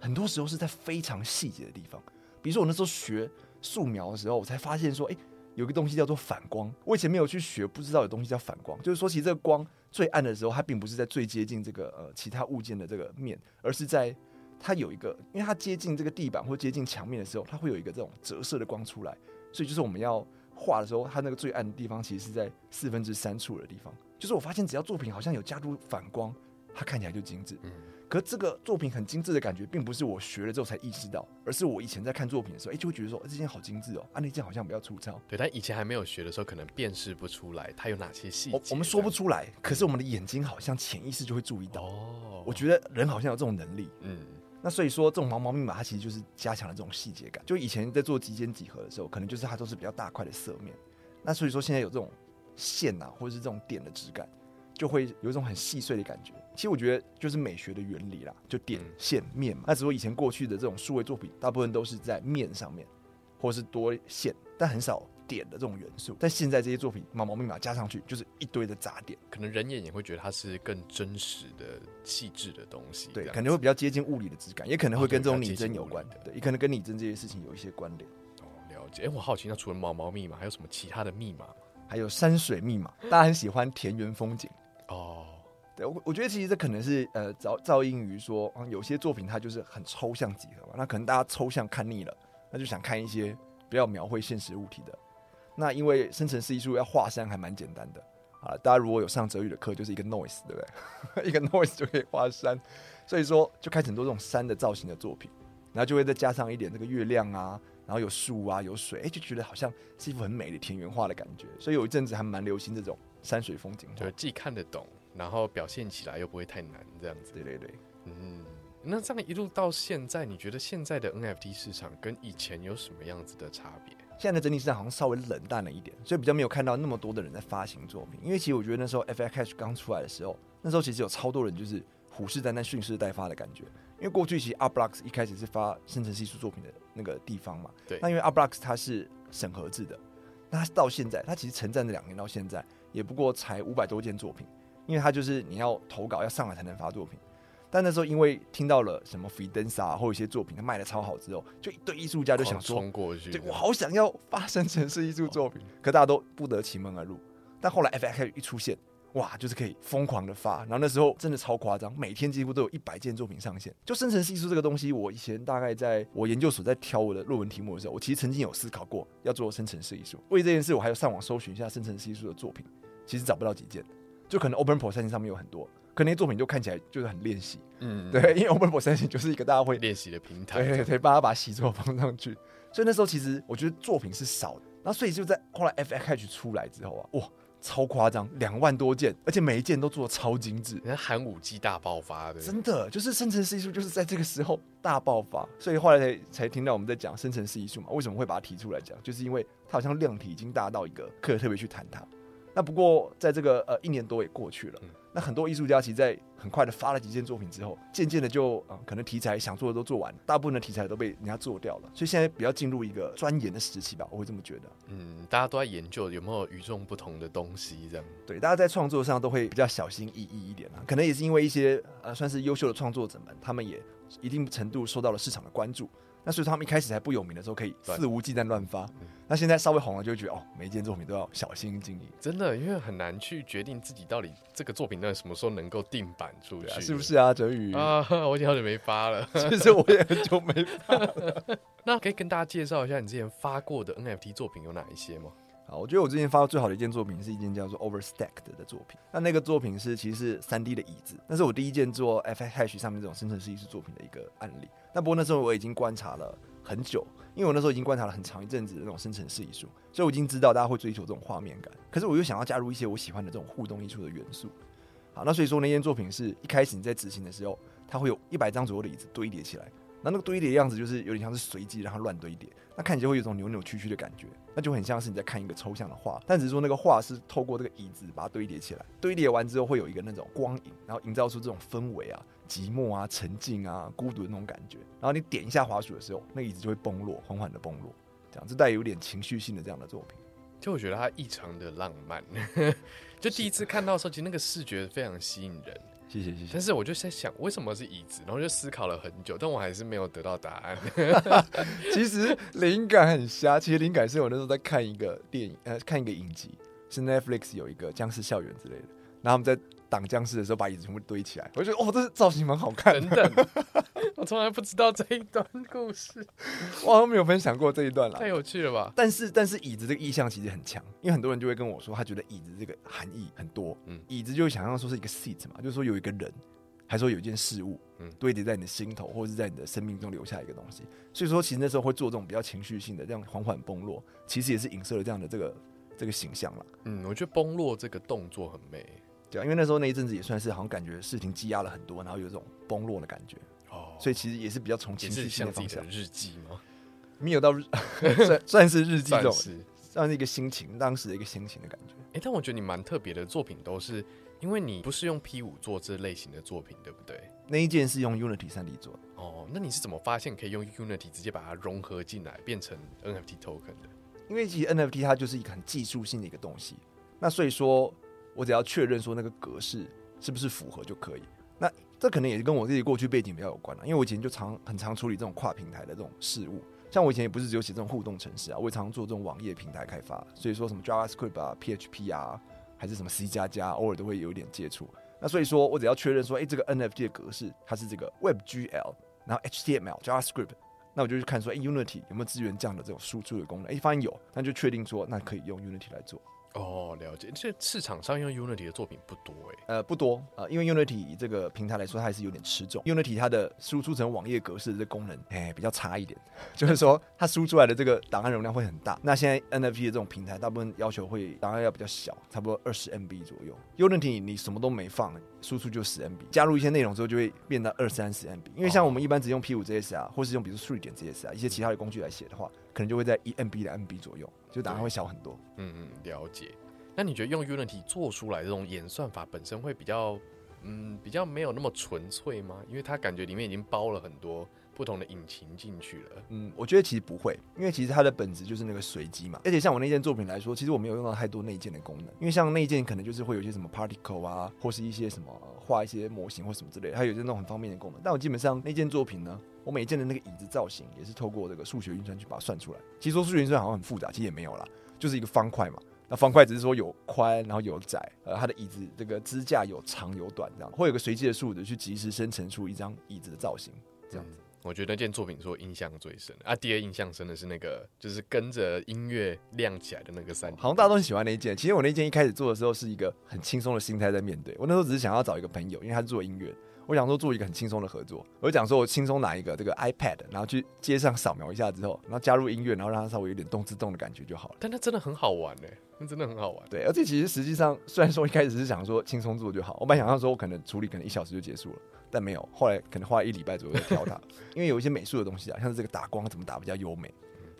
很多时候是在非常细节的地方。比如说我那时候学素描的时候，我才发现说，哎、有个东西叫做反光。我以前没有去学，不知道有东西叫反光。就是说，其实这个光最暗的时候，它并不是在最接近这个呃其他物件的这个面，而是在它有一个，因为它接近这个地板或接近墙面的时候，它会有一个这种折射的光出来。所以就是我们要画的时候，它那个最暗的地方其实是在四分之三处的地方。就是我发现，只要作品好像有加入反光，它看起来就精致。可这个作品很精致的感觉，并不是我学了之后才意识到，而是我以前在看作品的时候，哎、就会觉得说、哎这件好精致哦，啊那件好像比较粗糙。对，但以前还没有学的时候，可能辨识不出来它有哪些细节我。我们说不出来，可是我们的眼睛好像潜意识就会注意到。哦，我觉得人好像有这种能力，嗯，那所以说这种毛毛密码它其实就是加强了这种细节感。就以前在做极简几何的时候，可能就是它都是比较大块的色面，那所以说现在有这种线啊，或者是这种点的质感，就会有一种很细碎的感觉。其实我觉得就是美学的原理啦，就点嗯线面嘛。那只不过以前过去的这种数位作品，大部分都是在面上面，或是多线，但很少点的这种元素。但现在这些作品毛毛密码加上去，就是一堆的杂点。可能人眼也会觉得它是更真实的、细致的东西。对，可能会比较接近物理的质感，也可能会跟这种拟真有关的，对，也可能跟拟真这些事情有一些关联。哦，了解。哎，我好奇，那除了毛毛密码，还有什么其他的密码吗？还有山水密码，大家很喜欢田园风景。哦，对我，我觉得其实这可能是呃造造因于说，嗯，有些作品它就是很抽象几何嘛，那可能大家抽象看腻了，那就想看一些比较描绘现实物体的。那因为生成式艺术要画山还蛮简单的啊，大家如果有上哲宇的课，就是一个 noise，对不对？一个 noise 就可以画山，所以说就开始很多这种山的造型的作品，然后就会再加上一点这个月亮啊，然后有树啊，有水，哎，就觉得好像是一幅很美的田园画的感觉。所以有一阵子还蛮流行这种山水风景就是。既看得懂，然后表现起来又不会太难，这样子。对对对。嗯，那这样一路到现在，你觉得现在的 NFT 市场跟以前有什么样子的差别？现在的整体市场好像稍微冷淡了一点，所以比较没有看到那么多的人在发行作品。因为其实我觉得那时候 FX 刚出来的时候，那时候其实有超多人就是虎视眈眈、蓄势待发的感觉。因为过去其实 Art Blocks 一开始是发生成系数作品的那个地方嘛，对那因为 Art Blocks 它是审核制的，那它到现在，它其实承战了两年到现在，也不过才五百多件作品，因为他就是你要投稿要上来才能发作品。但那时候因为听到了什么 Free Dance 啊，或一些作品它卖的超好之后，就一堆艺术家就想冲过去，对我好想要发生城市艺术作品，可大家都不得其门而入。但后来 FX 一出现，哇，就是可以疯狂的发，然后那时候真的超夸张，每天几乎都有一百件作品上线。就生成式艺术这个东西，我以前大概在我研究所在挑我的论文题目的时候，我其实曾经有思考过要做生成式艺术。为这件事，我还有上网搜寻一下生成式艺术的作品，其实找不到几件，就可能 Open Processing 上面有很多，可那些作品就看起来就是很练习，嗯，对，因为 Open Processing 就是一个大家会练习的平台，对对对，帮他把习作放上去。所以那时候其实我觉得作品是少的，那所以就在后来 FX 出来之后啊，哇，超夸张，两万多件，而且每一件都做的超精致，人家寒武纪大爆发的，真的就是生成式艺术就是在这个时候大爆发，所以后来才才听到我们在讲生成式艺术嘛，为什么会把它提出来讲，就是因为它好像量体已经大到一个可以特别去谈它。那不过在这个呃一年多也过去了，嗯那很多艺术家其实在很快的发了几件作品之后，渐渐的就啊、呃可能题材想做的都做完，大部分的题材都被人家做掉了，所以现在比较进入一个钻研的时期吧，我会这么觉得。嗯，大家都在研究有没有与众不同的东西，这样，对，大家在创作上都会比较小心翼翼一点啊，可能也是因为一些呃算是优秀的创作者们，他们也一定程度受到了市场的关注。那所以他们一开始还不有名的时候，可以肆无忌惮乱发嗯。那现在稍微红了，就会觉得哦，每一件作品都要小心经营，真的，因为很难去决定自己到底这个作品到底什么时候能够定版出去，啊，是不是啊？哲宇，啊？我已经好久没发了。其实我也很久没发了。那可以跟大家介绍一下你之前发过的 NFT 作品有哪一些吗？啊，我觉得我最近发到最好的一件作品是一件叫做 Overstacked 的作品。那那个作品是其实是三 D 的椅子，那是我第一件做 f H 上面这种生成式艺术作品的一个案例。那不过那时候我已经观察了很久，因为我那时候已经观察了很长一阵子的那种生成式艺术，所以我已经知道大家会追求这种画面感。可是我又想要加入一些我喜欢的这种互动艺术的元素。好，那所以说那件作品是一开始你在执行的时候，它会有一百张左右的椅子堆叠起来。那那个堆叠的样子就是有点像是随机让它乱堆叠，那看起来会有一种扭扭曲曲的感觉，那就很像是你在看一个抽象的画，但只是说那个画是透过这个椅子把它堆叠起来，堆叠完之后会有一个那种光影，然后营造出这种氛围啊、寂寞啊、沉静啊、孤独的那种感觉。然后你点一下滑鼠的时候，那椅子就会崩落，缓缓的崩落，这样这带有点情绪性的这样的作品。就我觉得它异常的浪漫，就第一次看到的时候，其实那个视觉非常吸引人。谢谢谢谢。但是我就在想，为什么是椅子？然后就思考了很久，但我还是没有得到答案。其实灵感很瞎，其实灵感是我那时候在看一个电影，呃，看一个影集，是 Netflix 有一个僵尸校园之类的，然后他们在挡僵尸的时候把椅子全部堆起来，我觉得哦，这造型蛮好看等等，我从来不知道这一段故事，我好像没有分享过这一段啦太。有趣了吧？但是但是椅子这个意象其实很强，因为很多人就会跟我说，他觉得椅子这个含义很多。嗯嗯，椅子就会想象说是一个 seat 嘛，就是说有一个人，还说有一件事物，嗯嗯，堆叠在你的心头，或者是在你的生命中留下一个东西。所以说，其实那时候会做这种比较情绪性的这样缓缓崩落，其实也是影射了这样的这个这个形象了。嗯，我觉得崩落这个动作很美对啊，因为那时候那一阵子也算是好像感觉事情积压了很多，然后有这种崩落的感觉，哦，所以其实也是比较从也情绪是像自性的方向，己的日记吗？没有到日 算算是日记这种，算是。算是一个心情，当时的一个心情的感觉。哎、但我觉得你蛮特别的作品，都是因为你不是用 P 五做这类型的作品，对不对？那一件是用 Unity 三 D 做的。哦，那你是怎么发现可以用 Unity 直接把它融合进来，变成 NFT token 的？因为其实 NFT 它就是一个很技术性的一个东西，那所以说我只要确认说那个格式是不是符合就可以。那这可能也是跟我自己过去背景比较有关了，因为我以前就常很常处理这种跨平台的这种事务，像我以前也不是只有写这种互动程式啊，我也常做这种网页平台开发，所以说什么 JavaScript 啊、PHP 啊，还是什么 C 加加，偶尔都会有点接触。那所以说我只要确认说，哎、这个 NFT 的格式它是这个 WebGL，然后 HTML、JavaScript，那我就去看说，哎、u n i t y 有没有支援这样的这种输出的功能？哎、发现有，那就确定说，那可以用 Unity 来做。哦，了解。这市场上用 Unity 的作品不多哎。呃，不多啊、呃因为 Unity 这个平台来说，它还是有点吃重。Unity 它的输出成网页格式的这功能，哎，比较差一点，就是说它输出来的这个档案容量会很大。那现在 NFT 的这种平台，大部分要求会档案要比较小，差不多二十 MB 左右。Unity 你什么都没放，输出就十 MB，加入一些内容之后就会变到二三十 MB。因为像我们一般只用 P 五 JS 啊，或是用比如 Three 点 JS 啊一些其他的工具来写的话，可能就会在一 MB 的 MB 左右，就答案会小很多。嗯嗯，了解。那你觉得用 Unity 做出来这种演算法本身会比较，嗯，比较没有那么纯粹吗？因为它感觉里面已经包了很多不同的引擎进去了。嗯，我觉得其实不会，因为其实它的本质就是那个随机嘛。而且像我那件作品来说，其实我没有用到太多内建的功能，因为像内建可能就是会有一些什么 particle 啊，或是一些什么呃画一些模型或什么之类的，它有一些那种很方便的功能。但我基本上那件作品呢，我每一件的那个椅子造型也是透过这个数学运算去把它算出来。其实说数学运算好像很复杂，其实也没有啦，就是一个方块嘛。那方块只是说有宽，然后有窄，呃，它的椅子这个支架有长有短，这样会有个随机的数值去及时生成出一张椅子的造型，这样子。我觉得那件作品说印象最深啊，第二印象深的是那个就是跟着音乐亮起来的那个三好像大家都很喜欢那一件。其实我那件一开始做的时候是一个很轻松的心态在面对。我那时候只是想要找一个朋友，因为他是做音乐，我想说做一个很轻松的合作。我就讲说我轻松拿一个这个 iPad，然后去街上扫描一下之后，然后加入音乐，然后让它稍微有点动自动的感觉就好了。但它真的很好玩哎，那真的很好玩。对，而且其实实际上虽然说一开始是想说轻松做就好，我本来想象说我可能处理可能一小时就结束了，但没有，后来可能花了一礼拜左右在挑它，因为有一些美术的东西啊，像是这个打光怎么打比较优美，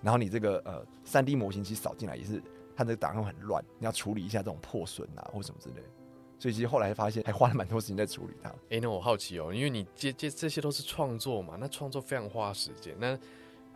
然后你这个呃三 D 模型其实扫进来也是它这个档案会很乱，你要处理一下这种破损啊或什么之类的，所以其实后来发现还花了蛮多时间在处理它。哎、那我好奇哦，因为你这这这些都是创作嘛，那创作非常花时间。那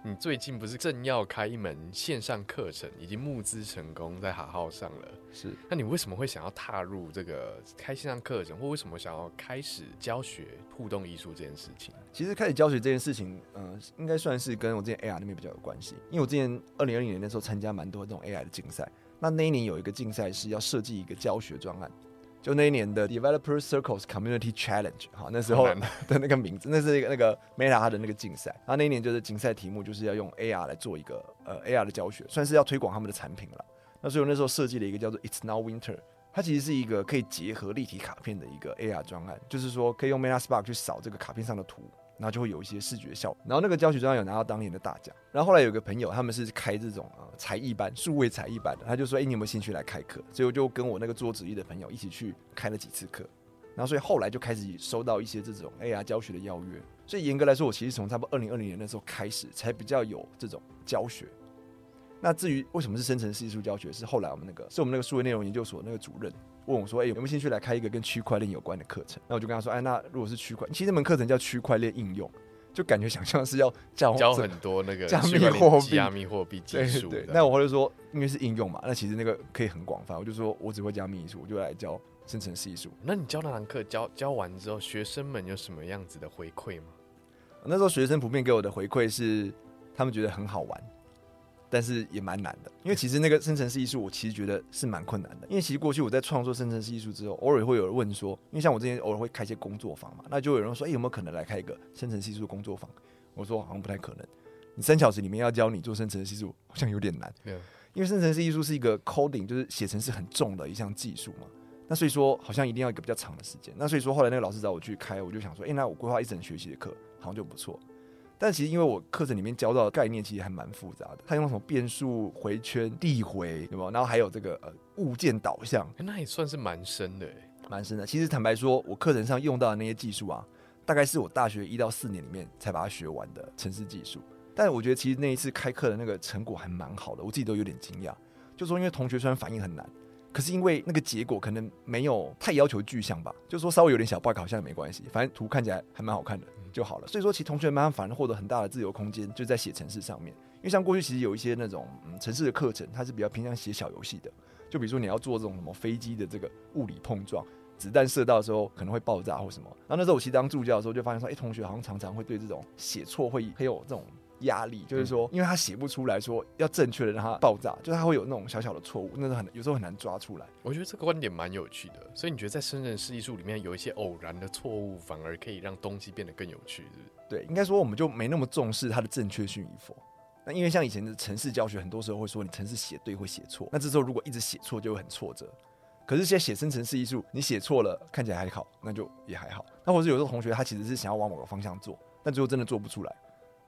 你最近不是正要开一门线上课程，已经募资成功在哈号上了？是，那你为什么会想要踏入这个开线上课程，或为什么想要开始教学互动艺术这件事情？其实开始教学这件事情，嗯、应该算是跟我之前 AR 那边比较有关系。因为我之前二零二零年的时候参加蛮多这种 AI 的竞赛，那那一年有一个竞赛是要设计一个教学专案，就那一年的 Developer Circles Community Challenge，哈，那时候 的那个名字，那是一个那个 Meta 它的那个竞赛。然后那一年就是竞赛题目就是要用 AR 来做一个呃 AR 的教学，算是要推广他们的产品了。那所以我那时候设计了一个叫做 It's Now Winter，它其实是一个可以结合立体卡片的一个 AR 专案，就是说可以用 Meta Spark 去扫这个卡片上的图，然后就会有一些视觉效果。然后那个教学专案有拿到当年的大奖。然后后来有个朋友他们是开这种呃才艺班、数位才艺班的，他就说：“哎、你有没有兴趣来开课？”所以我就跟我那个做纸艺的朋友一起去开了几次课。然后所以后来就开始收到一些这种 AR 教学的邀约。所以严格来说，我其实从差不多二零二零年那时候开始，才比较有这种教学。那至于为什么是生成式艺术教学，是后来我们那个是我们那个数位内容研究所那个主任问我说：“哎、有没有兴趣来开一个跟区块链有关的课程？”那我就跟他说：“哎，那如果是区块，其实那门课程叫区块链应用，就感觉想象是要教教很多那个加密货币加密货币技术对，那我后来就说，因为是应用嘛，那其实那个可以很广泛。我就说我只会加密艺术，我就来教生成式艺术。那你教那堂课教教完之后，学生们有什么样子的回馈吗？那时候学生普遍给我的回馈是，他们觉得很好玩，但是也蛮难的。因为其实那个生成式艺术，我其实觉得是蛮困难的。因为其实过去我在创作生成式艺术之后，偶尔会有人问说，因为像我之前偶尔会开一些工作坊嘛，那就有人说，哎、有没有可能来开一个生成式艺术工作坊？我说好像不太可能。你三小时里面要教你做生成式艺术，好像有点难。对，因为生成式艺术是一个 coding，就是写程式很重的一项技术嘛。那所以说，好像一定要一个比较长的时间。那所以说，后来那个老师找我去开，我就想说，哎、那我规划一整学期的课，好像就不错。但其实因为我课程里面教到的概念其实还蛮复杂的，它用什么变数、回圈、递回，对吧？然后还有这个呃物件导向，诶那也算是蛮深的哎。蛮深的。其实坦白说，我课程上用到的那些技术啊，大概是我大学一到四年里面才把它学完的城市技术。但我觉得其实那一次开课的那个成果还蛮好的，我自己都有点惊讶。就说因为同学虽然反应很难，可是因为那个结果可能没有太要求具象吧，就说稍微有点小 bug 好像也没关系，反正图看起来还蛮好看的就好了。所以说，其实同学们反而获得很大的自由空间，就在写程式上面。因为像过去其实有一些那种嗯城市的课程，它是比较偏向写小游戏的，就比如说你要做这种什么飞机的这个物理碰撞。子弹射到的时候可能会爆炸或什么，然后那时候我其实当助教的时候就发现说，哎、同学好像常常会对这种写错会很有这种压力，就是说，因为他写不出来说要正确的让它爆炸，就是他会有那种小小的错误，那是很有时候很难抓出来。我觉得这个观点蛮有趣的，所以你觉得在生成式艺术里面有一些偶然的错误，反而可以让东西变得更有趣，是不是？对，应该说我们就没那么重视它的正确性与否。那因为像以前的城市教学，很多时候会说你城市写对会写错，那这时候如果一直写错就会很挫折。可是现在写生成式艺术，你写错了看起来还好，那就也还好。那或者有时候同学他其实是想要往某个方向做，但最后真的做不出来，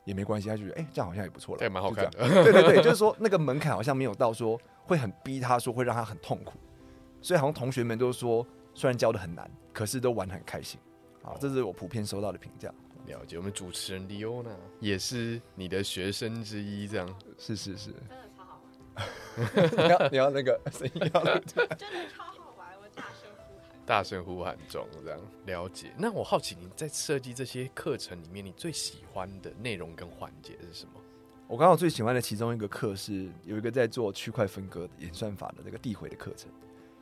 也没关系，他就觉得哎、这样好像也不错了，这也蛮好看的。对对对，就是说那个门槛好像没有到说会很逼他说会让他很痛苦，所以好像同学们都说虽然教的很难，可是都玩得很开心。好，这是我普遍收到的评价。了解，我们主持人 Leona 也是你的学生之一，这样。是是是，真的超好玩，你要你要那个声音要那个 真的超。大声呼喊中，这样了解。那我好奇你在设计这些课程里面，你最喜欢的内容跟环节是什么？我刚好最喜欢的其中一个课是有一个在做区块分割演算法的这个递回的课程，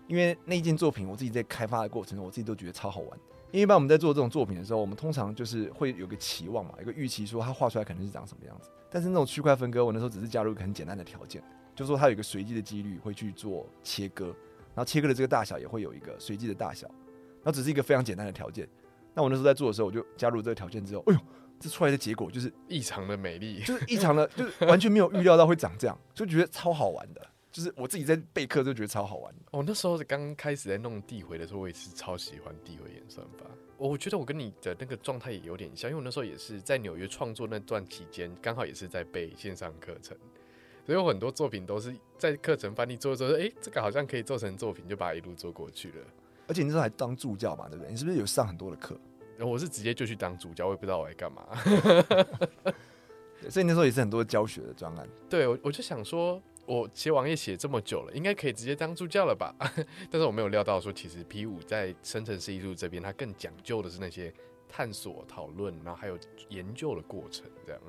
因为那件作品我自己在开发的过程中，我自己都觉得超好玩。因为一般我们在做这种作品的时候，我们通常就是会有个期望嘛，有个预期，说它画出来可能是长什么样子。但是那种区块分割，我那时候只是加入一个很简单的条件，就说它有一个随机的几率会去做切割，然后切割的这个大小也会有一个随机的大小，然后只是一个非常简单的条件。那我那时候在做的时候，我就加入这个条件之后，哎呦，这出来的结果就是异常的美丽，就是异常的，就是完全没有预料到会长这样，就觉得超好玩的。就是我自己在备课就觉得超好玩的。哦，那时候刚开始在弄递回的时候，我也是超喜欢递回演算法。我觉得我跟你的那个状态也有点像，因为我那时候也是在纽约创作那段期间，刚好也是在备线上课程，所以有很多作品都是在课程翻译做做，哎、这个好像可以做成作品，就把它一路做过去了。而且你那时候还当助教嘛，对不对？你是不是有上很多的课？然后我是直接就去当助教，我也不知道我在干嘛。所以那时候也是很多教学的专案。对，我我就想说，我写网页写这么久了，应该可以直接当助教了吧？但是我没有料到说，其实 P 五在生成式艺术这边，它更讲究的是那些探索、讨论，然后还有研究的过程，这样。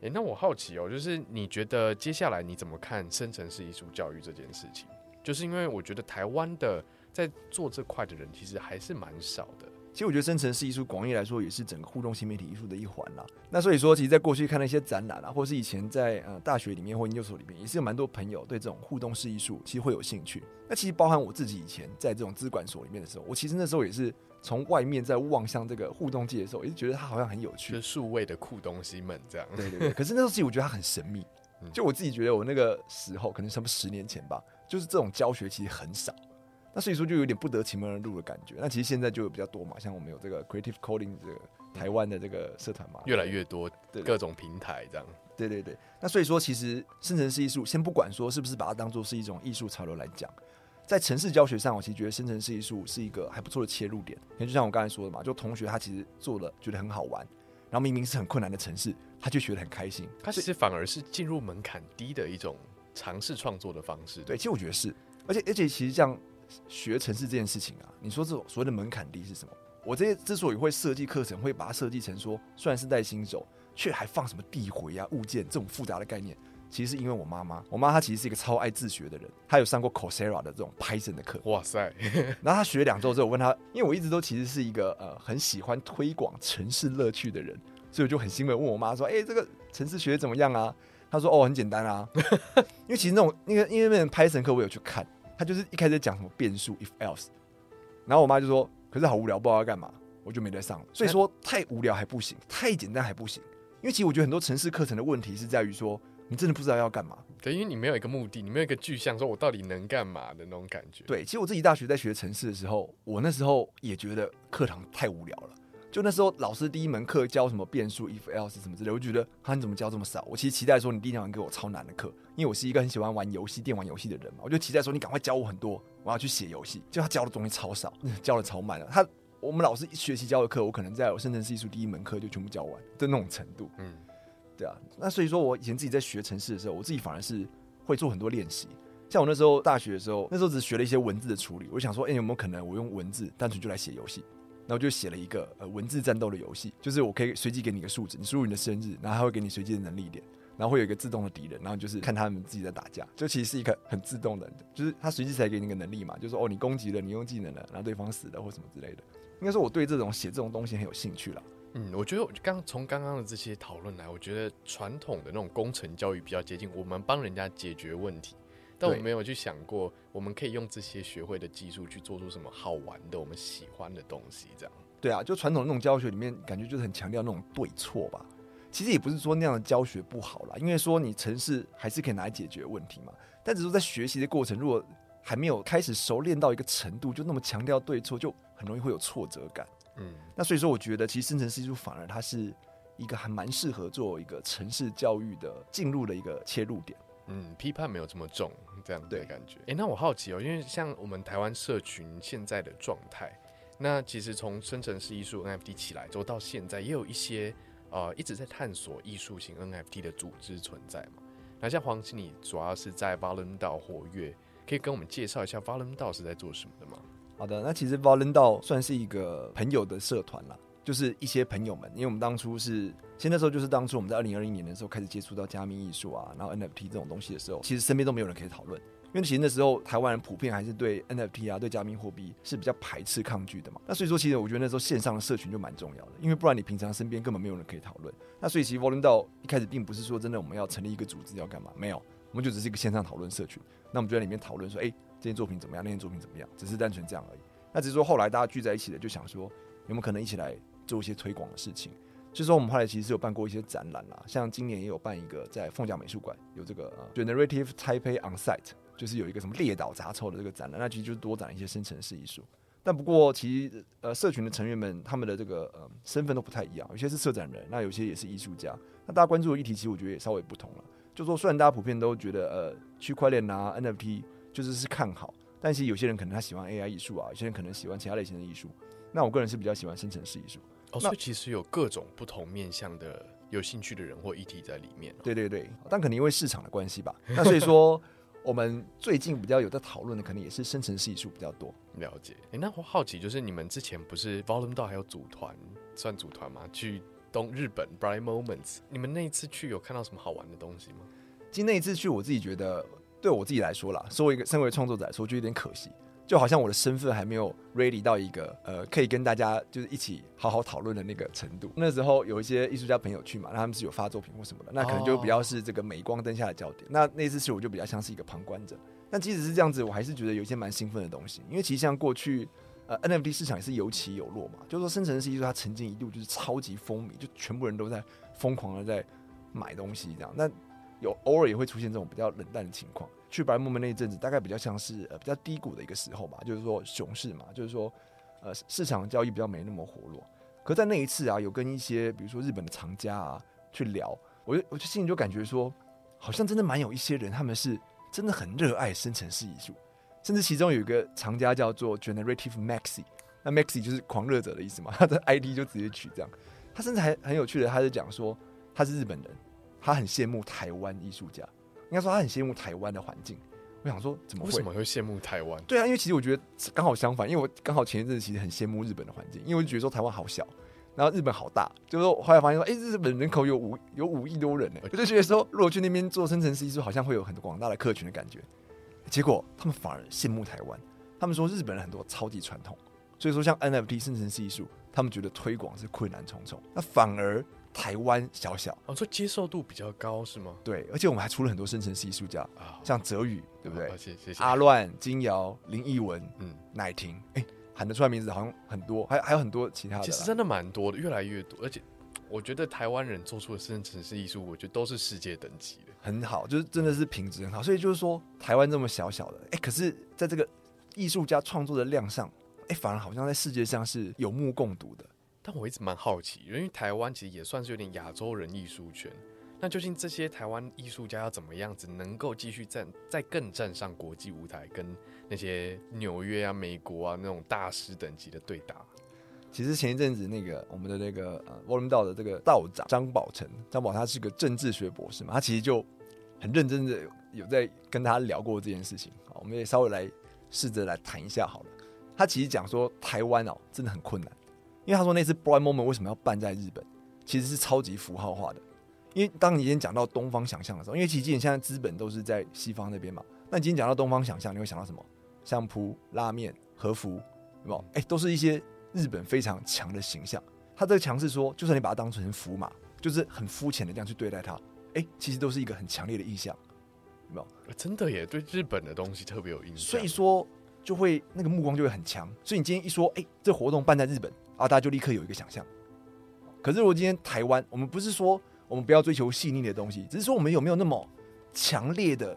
诶，那我好奇哦，就是你觉得接下来你怎么看生成式艺术教育这件事情？就是因为我觉得台湾的在做这块的人其实还是蛮少的。其实我觉得生成式艺术广义来说也是整个互动新媒体艺术的一环啦。那所以说，其实在过去看那些展览啊，或是以前在呃大学里面或研究所里面，也是有蛮多朋友对这种互动式艺术其实会有兴趣。那其实包含我自己以前在这种资管所里面的时候，我其实那时候也是从外面在望向这个互动界的时候，也是觉得它好像很有趣就是。数位的酷东西们这样。对对对，可是那时候其实我觉得它很神秘嗯。就我自己觉得，我那个时候可能差不多十年前吧，就是这种教学其实很少。那所以说就有点不得其门而入的感觉。那其实现在就有比较多嘛，像我们有这个 Creative Coding 这个台湾的这个社团嘛，越来越多对各种平台这样。对对对。那所以说，其实生成式艺术，先不管说是不是把它当做是一种艺术潮流来讲，在城市教学上，我其实觉得生成式艺术是一个还不错的切入点。因为就像我刚才说的嘛，就同学他其实做了觉得很好玩，然后明明是很困难的城市，他就学得很开心。它其实反而是进入门槛低的一种尝试创作的方式。对，其实我觉得是，而且而且其实这样学城市这件事情啊，你说这种所谓的门槛低是什么？我这些之所以会设计课程，会把它设计成说，虽然是带新手，却还放什么地回啊、物件这种复杂的概念，其实是因为我妈妈，我妈她其实是一个超爱自学的人，她有上过 Coursera 的这种 Python 的课，哇塞，然后她学两周之后，我问她，因为我一直都其实是一个呃很喜欢推广城市乐趣的人，所以我就很兴奋问我妈说，哎、这个城市学得怎么样啊？她说哦，很简单啊，因为其实那种那个因为那种 Python 课我有去看，她就是一开始讲什么变数 if else，然后我妈就说，可是好无聊，不知道要干嘛，我就没再上了。所以说太无聊还不行，太简单还不行，因为其实我觉得很多城市课程的问题是在于说，你真的不知道要干嘛。对，因为你没有一个目的，你没有一个具象，说我到底能干嘛的那种感觉。对，其实我自己大学在学城市的时候，我那时候也觉得课堂太无聊了。就那时候老师第一门课教什么变数 if else 什么之类，我就觉得啊你怎么教这么少？我其实期待说你第一堂给我超难的课，因为我是一个很喜欢玩游戏、电玩游戏的人嘛，我就期待说你赶快教我很多，我要去写游戏。就他教的东西超少，教的超慢的。他我们老师一学期教的课，我可能在我生成式艺术第一门课就全部教完的那种程度。嗯，对啊，那所以说我以前自己在学城市的时候，我自己反而是会做很多练习。像我那时候大学的时候，那时候只学了一些文字的处理，我想说，哎、有没有可能我用文字单纯就来写游戏？然后就写了一个呃文字战斗的游戏，就是我可以随机给你一个数字，你输入你的生日，然后它会给你随机的能力点，然后会有一个自动的敌人，然后就是看他们自己在打架，就其实是一个很自动的，就是它随机才给你个能力嘛，就是说哦你攻击了，你用技能了，然后对方死了或什么之类的。应该说我对这种写这种东西很有兴趣了。嗯，我觉得我刚从刚刚的这些讨论来，我觉得传统的那种工程教育比较接近我们帮人家解决问题，但我对没有去想过，我们可以用这些学会的技术去做出什么好玩的、我们喜欢的东西，这样。对啊，就传统的那种教学里面，感觉就是很强调那种对错吧。其实也不是说那样的教学不好啦，因为说你城市还是可以拿来解决问题嘛。但只是在学习的过程，如果还没有开始熟练到一个程度，就那么强调对错，就很容易会有挫折感。嗯，那所以说，我觉得其实生成式艺术反而它是一个还蛮适合做一个城市教育的进入的一个切入点。嗯，批判没有这么重，这样的对感觉。诶，那我好奇哦，因为像我们台湾社群现在的状态，那其实从生成式艺术 NFT 起来之后到现在，也有一些呃一直在探索艺术型 NFT 的组织存在嘛。那像黄经理主要是在 Volume 道活跃，可以跟我们介绍一下 Volume 道是在做什么的吗？好的，那其实 v o l u n 道算是一个朋友的社团啦，就是一些朋友们，因为我们当初是，其实那时候就是当初我们在二零二零年的时候开始接触到加密艺术啊，然后 NFT 这种东西的时候，其实身边都没有人可以讨论，因为其实那时候台湾人普遍还是对 NFT 啊，对加密货币是比较排斥抗拒的嘛。那所以说，其实我觉得那时候线上的社群就蛮重要的，因为不然你平常身边根本没有人可以讨论。那所以其实 v o l u n 道一开始并不是说真的我们要成立一个组织要干嘛，没有，我们就只是一个线上讨论社群。那我们就在里面讨论说，哎、这件作品怎么样，那件作品怎么样，只是单纯这样而已。那只是说后来大家聚在一起的，就想说有没有可能一起来做一些推广的事情。就是说我们后来其实有办过一些展览啦，像今年也有办一个在凤甲美术馆有这个、呃、Generative Taipei On Site，就是有一个什么列岛杂凑的这个展览，那其实就是多展一些生成式艺术。但不过其实呃社群的成员们他们的这个呃身份都不太一样，有些是策展人，那有些也是艺术家。那大家关注的议题其实我觉得也稍微不同了。就说虽然大家普遍都觉得呃区块链啊 NFT 就是是看好。但是有些人可能他喜欢 AI 艺术啊，有些人可能喜欢其他类型的艺术。那我个人是比较喜欢生成式艺术。哦，所以其实有各种不同面向的有兴趣的人或议题在里面、哦。对对对，但可能因为市场的关系吧。那所以说，我们最近比较有在讨论的，可能也是生成式艺术比较多。了解。诶，那我好奇就是你们之前不是 Volume 到还有组团，算组团吗？去东日本 Bright Moments，你们那一次去有看到什么好玩的东西吗？其实那一次去，我自己觉得对我自己来说啦，作为一个身为创作者来说，就有点可惜。就好像我的身份还没有 ready 到一个呃，可以跟大家就是一起好好讨论的那个程度。那时候有一些艺术家朋友去嘛，那他们是有发作品或什么的，那可能就比较是这个镁光灯下的焦点。那那次去我就比较像是一个旁观者。但即使是这样子，我还是觉得有一些蛮兴奋的东西，因为其实像过去呃 NFT 市场也是有起有落嘛，就是说生成式艺术它曾经一度就是超级风靡，就全部人都在疯狂的在买东西这样。那有偶尔也会出现这种比较冷淡的情况。去白木门那一阵子，大概比较像是呃比较低谷的一个时候吧，就是说熊市嘛，就是说呃市场交易比较没那么活络。可在那一次啊，有跟一些比如说日本的藏家啊去聊，我就我就心里就感觉说，好像真的蛮有一些人，他们是真的很热爱生成式艺术，甚至其中有一个藏家叫做 Generative Maxi，那 Maxi 就是狂热者的意思嘛，他的 ID 就直接取这样。他甚至还很有趣的，他就讲说他是日本人，他很羡慕台湾艺术家，应该说他很羡慕台湾的环境。我想说怎么会？为什么会羡慕台湾？对啊，因为其实我觉得刚好相反，因为我刚好前一阵子其实很羡慕日本的环境，因为我就觉得说台湾好小，然后日本好大，就是说后来发现说，哎，日本人口有五有五亿多人呢，我就觉得说，如果去那边做生成式艺术，好像会有很多广大的客群的感觉。结果他们反而羡慕台湾，他们说日本人很多超级传统，所以说像 NFT 生成式艺术，他们觉得推广是困难重重，那反而。台湾小小哦，说接受度比较高是吗？对，而且我们还出了很多生成式艺术家啊，像泽宇，对不对？谢谢阿乱、金瑶、林奕文、嗯，乃婷，哎，喊得出来名字好像很多，还还有很多其他的。其实真的蛮多的，越来越多。而且我觉得台湾人做出的生成式艺术，我觉得都是世界等级的，很好，就是真的是品质很好。所以就是说，台湾这么小小的，哎，可是在这个艺术家创作的量上，哎，反而好像在世界上是有目共睹的。但我一直蛮好奇，因为台湾其实也算是有点亚洲人艺术圈。那究竟这些台湾艺术家要怎么样子能够继续站在更站上国际舞台，跟那些纽约啊、美国啊那种大师等级的对打？其实前一阵子那个我们的那个呃沃伦道的这个道长张宝成，张宝他是个政治学博士嘛，他其实就很认真的有在跟他聊过这件事情。好，我们也稍微来试着来谈一下好了。他其实讲说台湾哦真的很困难。因为他说那次 Bright Moment 为什么要办在日本，其实是超级符号化的。因为当你今天讲到东方想象的时候，因为其实现在资本都是在西方那边嘛，那你今天讲到东方想象，你会想到什么？相扑、拉面、和服，有没有？哎，都是一些日本非常强的形象。他这个强是说，就算你把它当成符码，就是很肤浅的这样去对待它，哎，其实都是一个很强烈的意象，有没有？真的耶，对日本的东西特别有印象。所以说，就会那个目光就会很强。所以你今天一说，哎，这活动办在日本。啊，大家就立刻有一个想象。可是如果今天台湾，我们不是说我们不要追求细腻的东西，只是说我们有没有那么强烈的、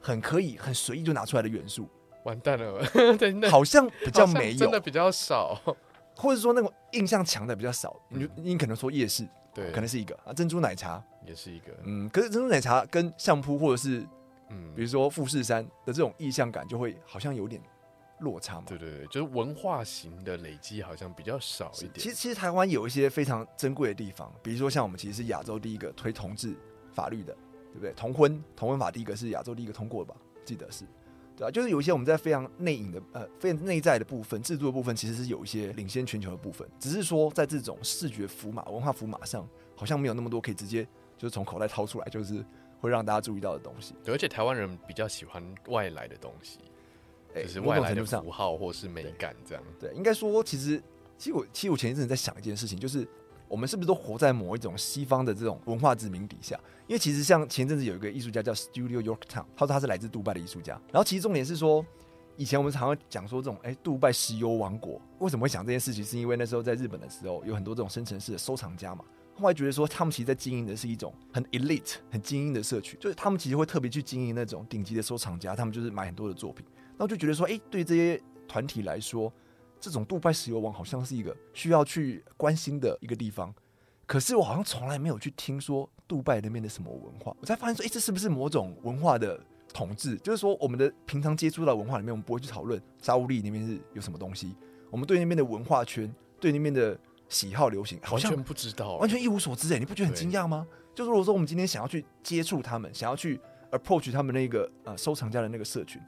很可以、很随意就拿出来的元素？完蛋了，好像比较没有，真的比较少，或者说那种印象强的比较少。你你可能说夜市，对，可能是一个啊，珍珠奶茶也是一个，嗯，可是珍珠奶茶跟相扑或者是嗯，比如说富士山的这种意象感，就会好像有点。落差嘛？对对对，就是文化型的累积好像比较少一点。其实其实台湾有一些非常珍贵的地方，比如说像我们其实是亚洲第一个推同志法律的，对不对？同婚同婚法第一个是亚洲第一个通过的吧？记得是，对啊，就是有一些我们在非常内隐的呃非常内在的部分，制作的部分其实是有一些领先全球的部分，只是说在这种视觉符码、文化符码上，好像没有那么多可以直接就是从口袋掏出来，就是会让大家注意到的东西。对，而且台湾人比较喜欢外来的东西。就是外来的符号或是美感这样。对，应该说，其实，其实我其实我前一阵子在想一件事情，就是我们是不是都活在某一种西方的这种文化殖民底下？因为其实像前阵子有一个艺术家叫 Studio Yorktown，他说他是来自杜拜的艺术家。然后其实重点是说，以前我们常常讲说这种哎，杜拜石油王国为什么会想这件事情？是因为那时候在日本的时候有很多这种深层式的收藏家嘛。后来觉得说，他们其实在经营的是一种很 elite、很精英的社区，就是他们其实会特别去经营那种顶级的收藏家，他们就是买很多的作品。那我就觉得说，哎，对这些团体来说，这种杜拜石油王好像是一个需要去关心的一个地方。可是我好像从来没有去听说杜拜那边的什么文化。我才发现说，哎，这是不是某种文化的统治？就是说，我们的平常接触到文化里面，我们不会去讨论沙乌利那边是有什么东西。我们对那边的文化圈，对那边的喜好流行，好像不知道，完全一无所知。哎，你不觉得很惊讶吗？就是如果说我们今天想要去接触他们，想要去 approach 他们那个呃收藏家的那个社群。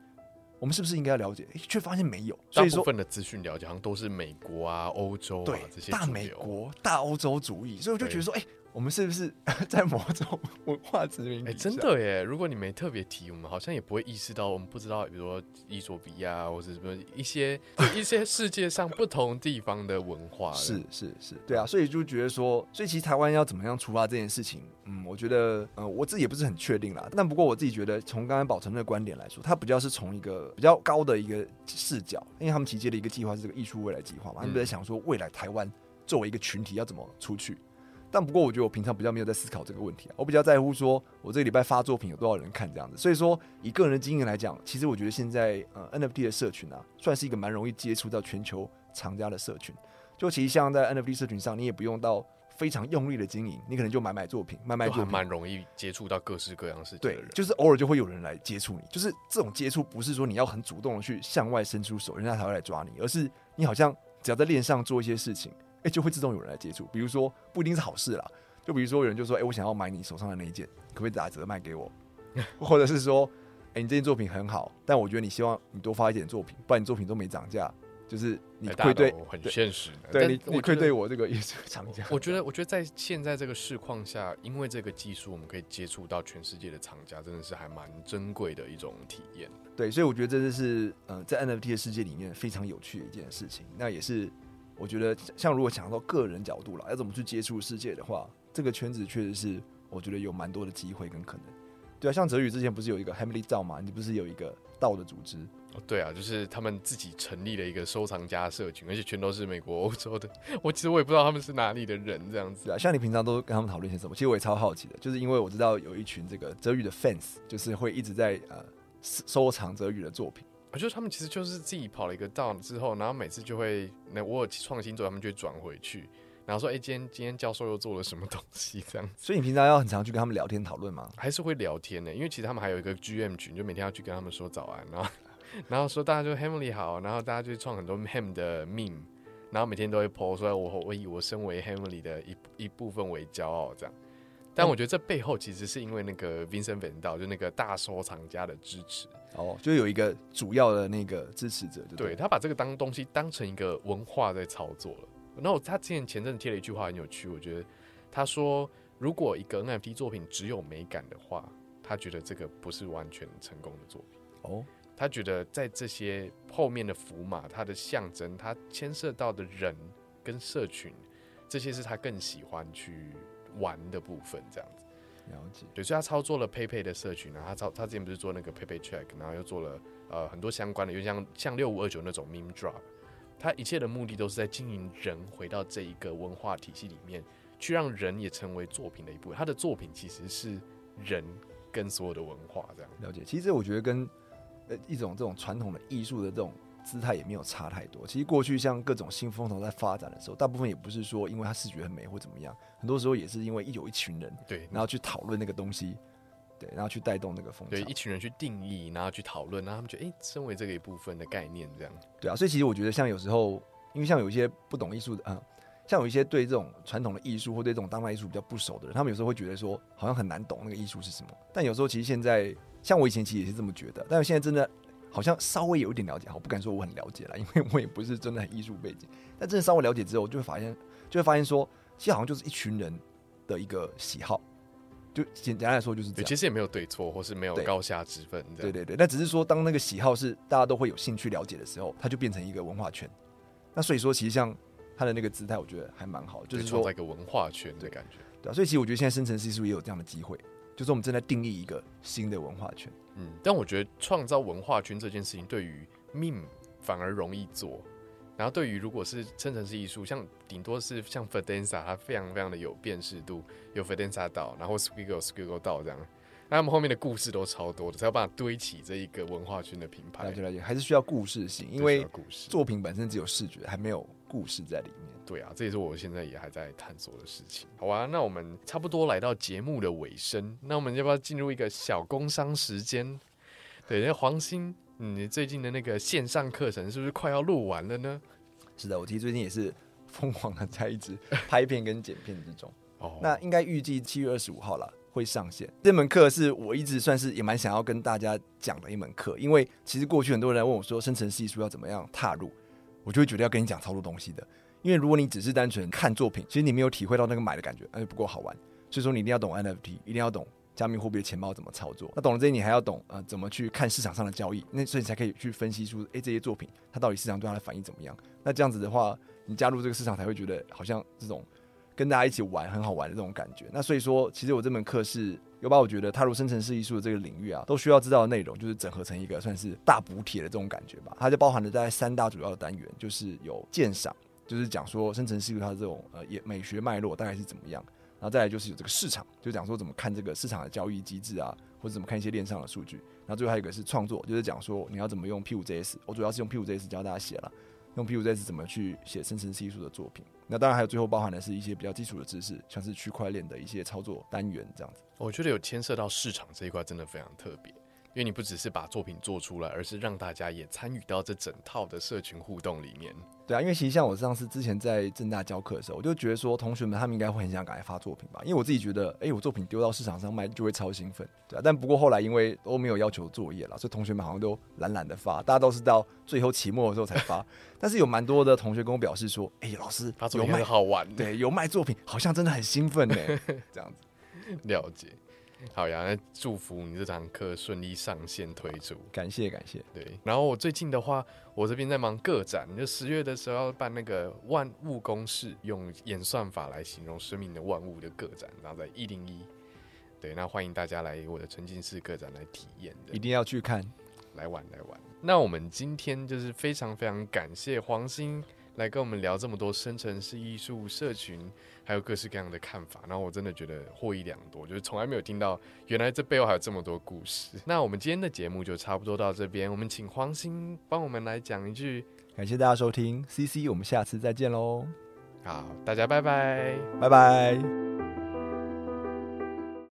我们是不是应该要了解？却发现没有。所以说部分的资讯了解好像都是美国啊、欧洲啊这些大美国、大欧洲主义，所以我就觉得说，哎。我们是不是 在某种文化殖民？哎，真的耶！如果你没特别提，我们好像也不会意识到，我们不知道，比如说伊索比亚或者什么一些 一些世界上不同地方的文化。是是是，对啊，所以就觉得说，所以其实台湾要怎么样出发这件事情，嗯，我觉得，嗯，我自己也不是很确定啦。但不过我自己觉得，从刚刚宝成的观点来说，他比较是从一个比较高的一个视角，因为他们其实接的一个计划是这个艺术未来计划嘛，他们在想说，未来台湾作为一个群体要怎么出去。但不过我觉得我平常比较没有在思考这个问题啊，我比较在乎说我这个礼拜发作品有多少人看这样子。所以说以个人的经验来讲，其实我觉得现在呃 NFT 的社群啊，算是一个蛮容易接触到全球藏家的社群。就其实像在 NFT 社群上，你也不用到非常用力的经营，你可能就买买作品，卖卖就还作品，蛮容易接触到各式各样事情的对人，。就是偶尔就会有人来接触你，就是这种接触不是说你要很主动的去向外伸出手，人家才会来抓你，而是你好像只要在链上做一些事情，哎、就会自动有人来接触。比如说不一定是好事啦，就比如说有人就说，哎、我想要买你手上的那一件，可不可以打折卖给我？或者是说，哎、你这件作品很好，但我觉得你希望你多发一点作品，不然你作品都没涨价，就是你哎大愧对，很现实，对但你你愧对我这个艺术厂家。我觉得，我觉得在现在这个市况下，因为这个技术，我们可以接触到全世界的厂家，真的是还蛮珍贵的一种体验。对，所以我觉得这就是呃，在 NFT 的世界里面非常有趣的一件事情。那也是我觉得，像如果想到个人角度啦，要怎么去接触世界的话，这个圈子确实是我觉得有蛮多的机会跟可能。对啊，像泽宇之前不是有一个 Hamley 照嘛？你不是有一个道的组织？哦，对啊，就是他们自己成立了一个收藏家社群，而且全都是美国、欧洲的。我其实我也不知道他们是哪里的人，这样子。啊，像你平常都跟他们讨论些什么？其实我也超好奇的，就是因为我知道有一群这个泽宇的 fans，就是会一直在呃收收藏泽宇的作品。我觉得他们其实就是自己跑了一个 down 之后，然后每次就会，那我有创新之后，他们就会转回去，然后说，哎、今天今天教授又做了什么东西，这样子。所以你平常要很常去跟他们聊天讨论吗？还是会聊天的，因为其实他们还有一个 GM 群，就每天要去跟他们说早安，然后 然后说大家就 Hamley 好，然后大家就创很多 Ham 的 meme，然后每天都会 po 说我我以我身为 Hamley 的一一部分为骄傲这样。但我觉得这背后其实是因为那个 Vincent Van 道，就那个大收藏家的支持，哦，就有一个主要的那个支持者，对不对他把这个当东西当成一个文化在操作了。然后他之前前阵子贴了一句话很有趣，我觉得他说，如果一个 NFT 作品只有美感的话，他觉得这个不是完全成功的作品。哦，他觉得在这些后面的符码，它的象征，它牵涉到的人跟社群，这些是他更喜欢去玩的部分，这样子。了解。对，所以他操作了 PayPay 的社群，然后他操他之前不是做那个 PayPay Check，然后又做了呃很多相关的，就像像六五二九那种 Meme Drop，他一切的目的都是在经营人回到这一个文化体系里面，去让人也成为作品的一部分。他的作品其实是人跟所有的文化这样。了解，其实我觉得跟呃一种这种传统的艺术的这种姿态也没有差太多。其实过去像各种新风潮在发展的时候，大部分也不是说因为它视觉很美或怎么样，很多时候也是因为有一群人，对，然后去讨论那个东西，对，然后去带动那个风潮对，一。群人去定义，然后去讨论，然后他们觉得，哎、身为这个一部分的概念，这样。对啊，所以其实我觉得像有时候，因为像有一些不懂艺术的，嗯、像有一些对这种传统的艺术或对这种当代艺术比较不熟的人，他们有时候会觉得说，好像很难懂那个艺术是什么。但有时候其实现在，像我以前其实也是这么觉得，但是现在真的好像稍微有一点了解，好，不敢说我很了解了，因为我也不是真的很艺术背景。但真的稍微了解之后，就会发现，就会发现说，其实好像就是一群人的一个喜好，就简单来说就是这对，样。其实也没有对错，或是没有高下之分，对对对，那只是说，当那个喜好是大家都会有兴趣了解的时候，它就变成一个文化圈。那所以说，其实像他的那个姿态，我觉得还蛮好，就就是说创造一个文化圈的感觉。对啊，所以其实我觉得现在生成式艺术也有这样的机会，就是我们正在定义一个新的文化圈。嗯，但我觉得创造文化圈这件事情，对于 meme 反而容易做。然后对于如果是生成式艺术，像顶多是像 Fidenza，它非常非常的有辨识度，有 Fidenza 道，然后 Squiggle Squiggle 道这样。那他们后面的故事都超多的，才有办法堆起这一个文化圈的品牌。了解了解，还是需要故事性，因为。作品本身只有视觉，还没有故事在里面。对啊，这也是我现在也还在探索的事情。好啊，那我们差不多来到节目的尾声，那我们要不要进入一个小工商时间？对，那黄鑫，嗯你最近的那个线上课程是不是快要录完了呢？是的，我其实最近也是疯狂的在一直拍片跟剪片之中。哦，那应该预计七月二十五号了会上线。这门课是我一直算是也蛮想要跟大家讲的一门课，因为其实过去很多人来问我说生成式艺术要怎么样踏入，我就会觉得要跟你讲超多东西的。因为如果你只是单纯看作品，其实你没有体会到那个买的感觉，那就不够好玩。所以说你一定要懂 NFT，一定要懂加密货币的钱包怎么操作。那懂了这些，你还要懂呃怎么去看市场上的交易，那所以你才可以去分析出，诶这些作品它到底市场对它的反应怎么样。那这样子的话，你加入这个市场才会觉得好像这种跟大家一起玩很好玩的这种感觉。那所以说，其实我这门课是有把我觉得踏入生成式艺术的这个领域啊，都需要知道的内容，就是整合成一个算是大补帖的这种感觉吧。它就包含了大概三大主要的单元，就是有鉴赏，就是讲说生成式艺术它的这种呃也美学脉络大概是怎么样。然后再来就是有这个市场，就讲说怎么看这个市场的交易机制啊，或者怎么看一些链上的数据。然后最后还有一个是创作，就是讲说你要怎么用 P 五 JS，我主要是用 P 五 JS 教大家写了，用 P 五 JS 怎么去写生成式艺术的作品。那当然还有最后包含的是一些比较基础的知识，像是区块链的一些操作单元这样子。我觉得有牵涉到市场这一块，真的非常特别。因为你不只是把作品做出来，而是让大家也参与到这整套的社群互动里面。对啊，因为其实像我上次之前在正大教课的时候，我就觉得说同学们他们应该会很想赶快发作品吧，因为我自己觉得，哎，我作品丢到市场上卖就会超兴奋，对啊。但不过后来因为都没有要求作业了，所以同学们好像都懒懒的发，大家都是到最后期末的时候才发。但是有蛮多的同学跟我表示说，哎，老师发作品很好玩，对，有卖作品好像真的很兴奋呢，这样子了解。好呀，那祝福你这堂课顺利上线推出，感谢感谢。对，然后我最近的话，我这边在忙个展，就十月的时候要办那个万物公式，用演算法来形容生命的万物的个展，然后在一零一，对，那欢迎大家来我的沉浸式个展来体验的，一定要去看，来玩来玩。那我们今天就是非常非常感谢黄鑫。来跟我们聊这么多生成式艺术社群，还有各式各样的看法，然后我真的觉得获益良多，就是从来没有听到原来这背后还有这么多故事。那我们今天的节目就差不多到这边，我们请黄鑫帮我们来讲一句，感谢大家收听 CC，我们下次再见喽。好，大家拜拜，拜拜。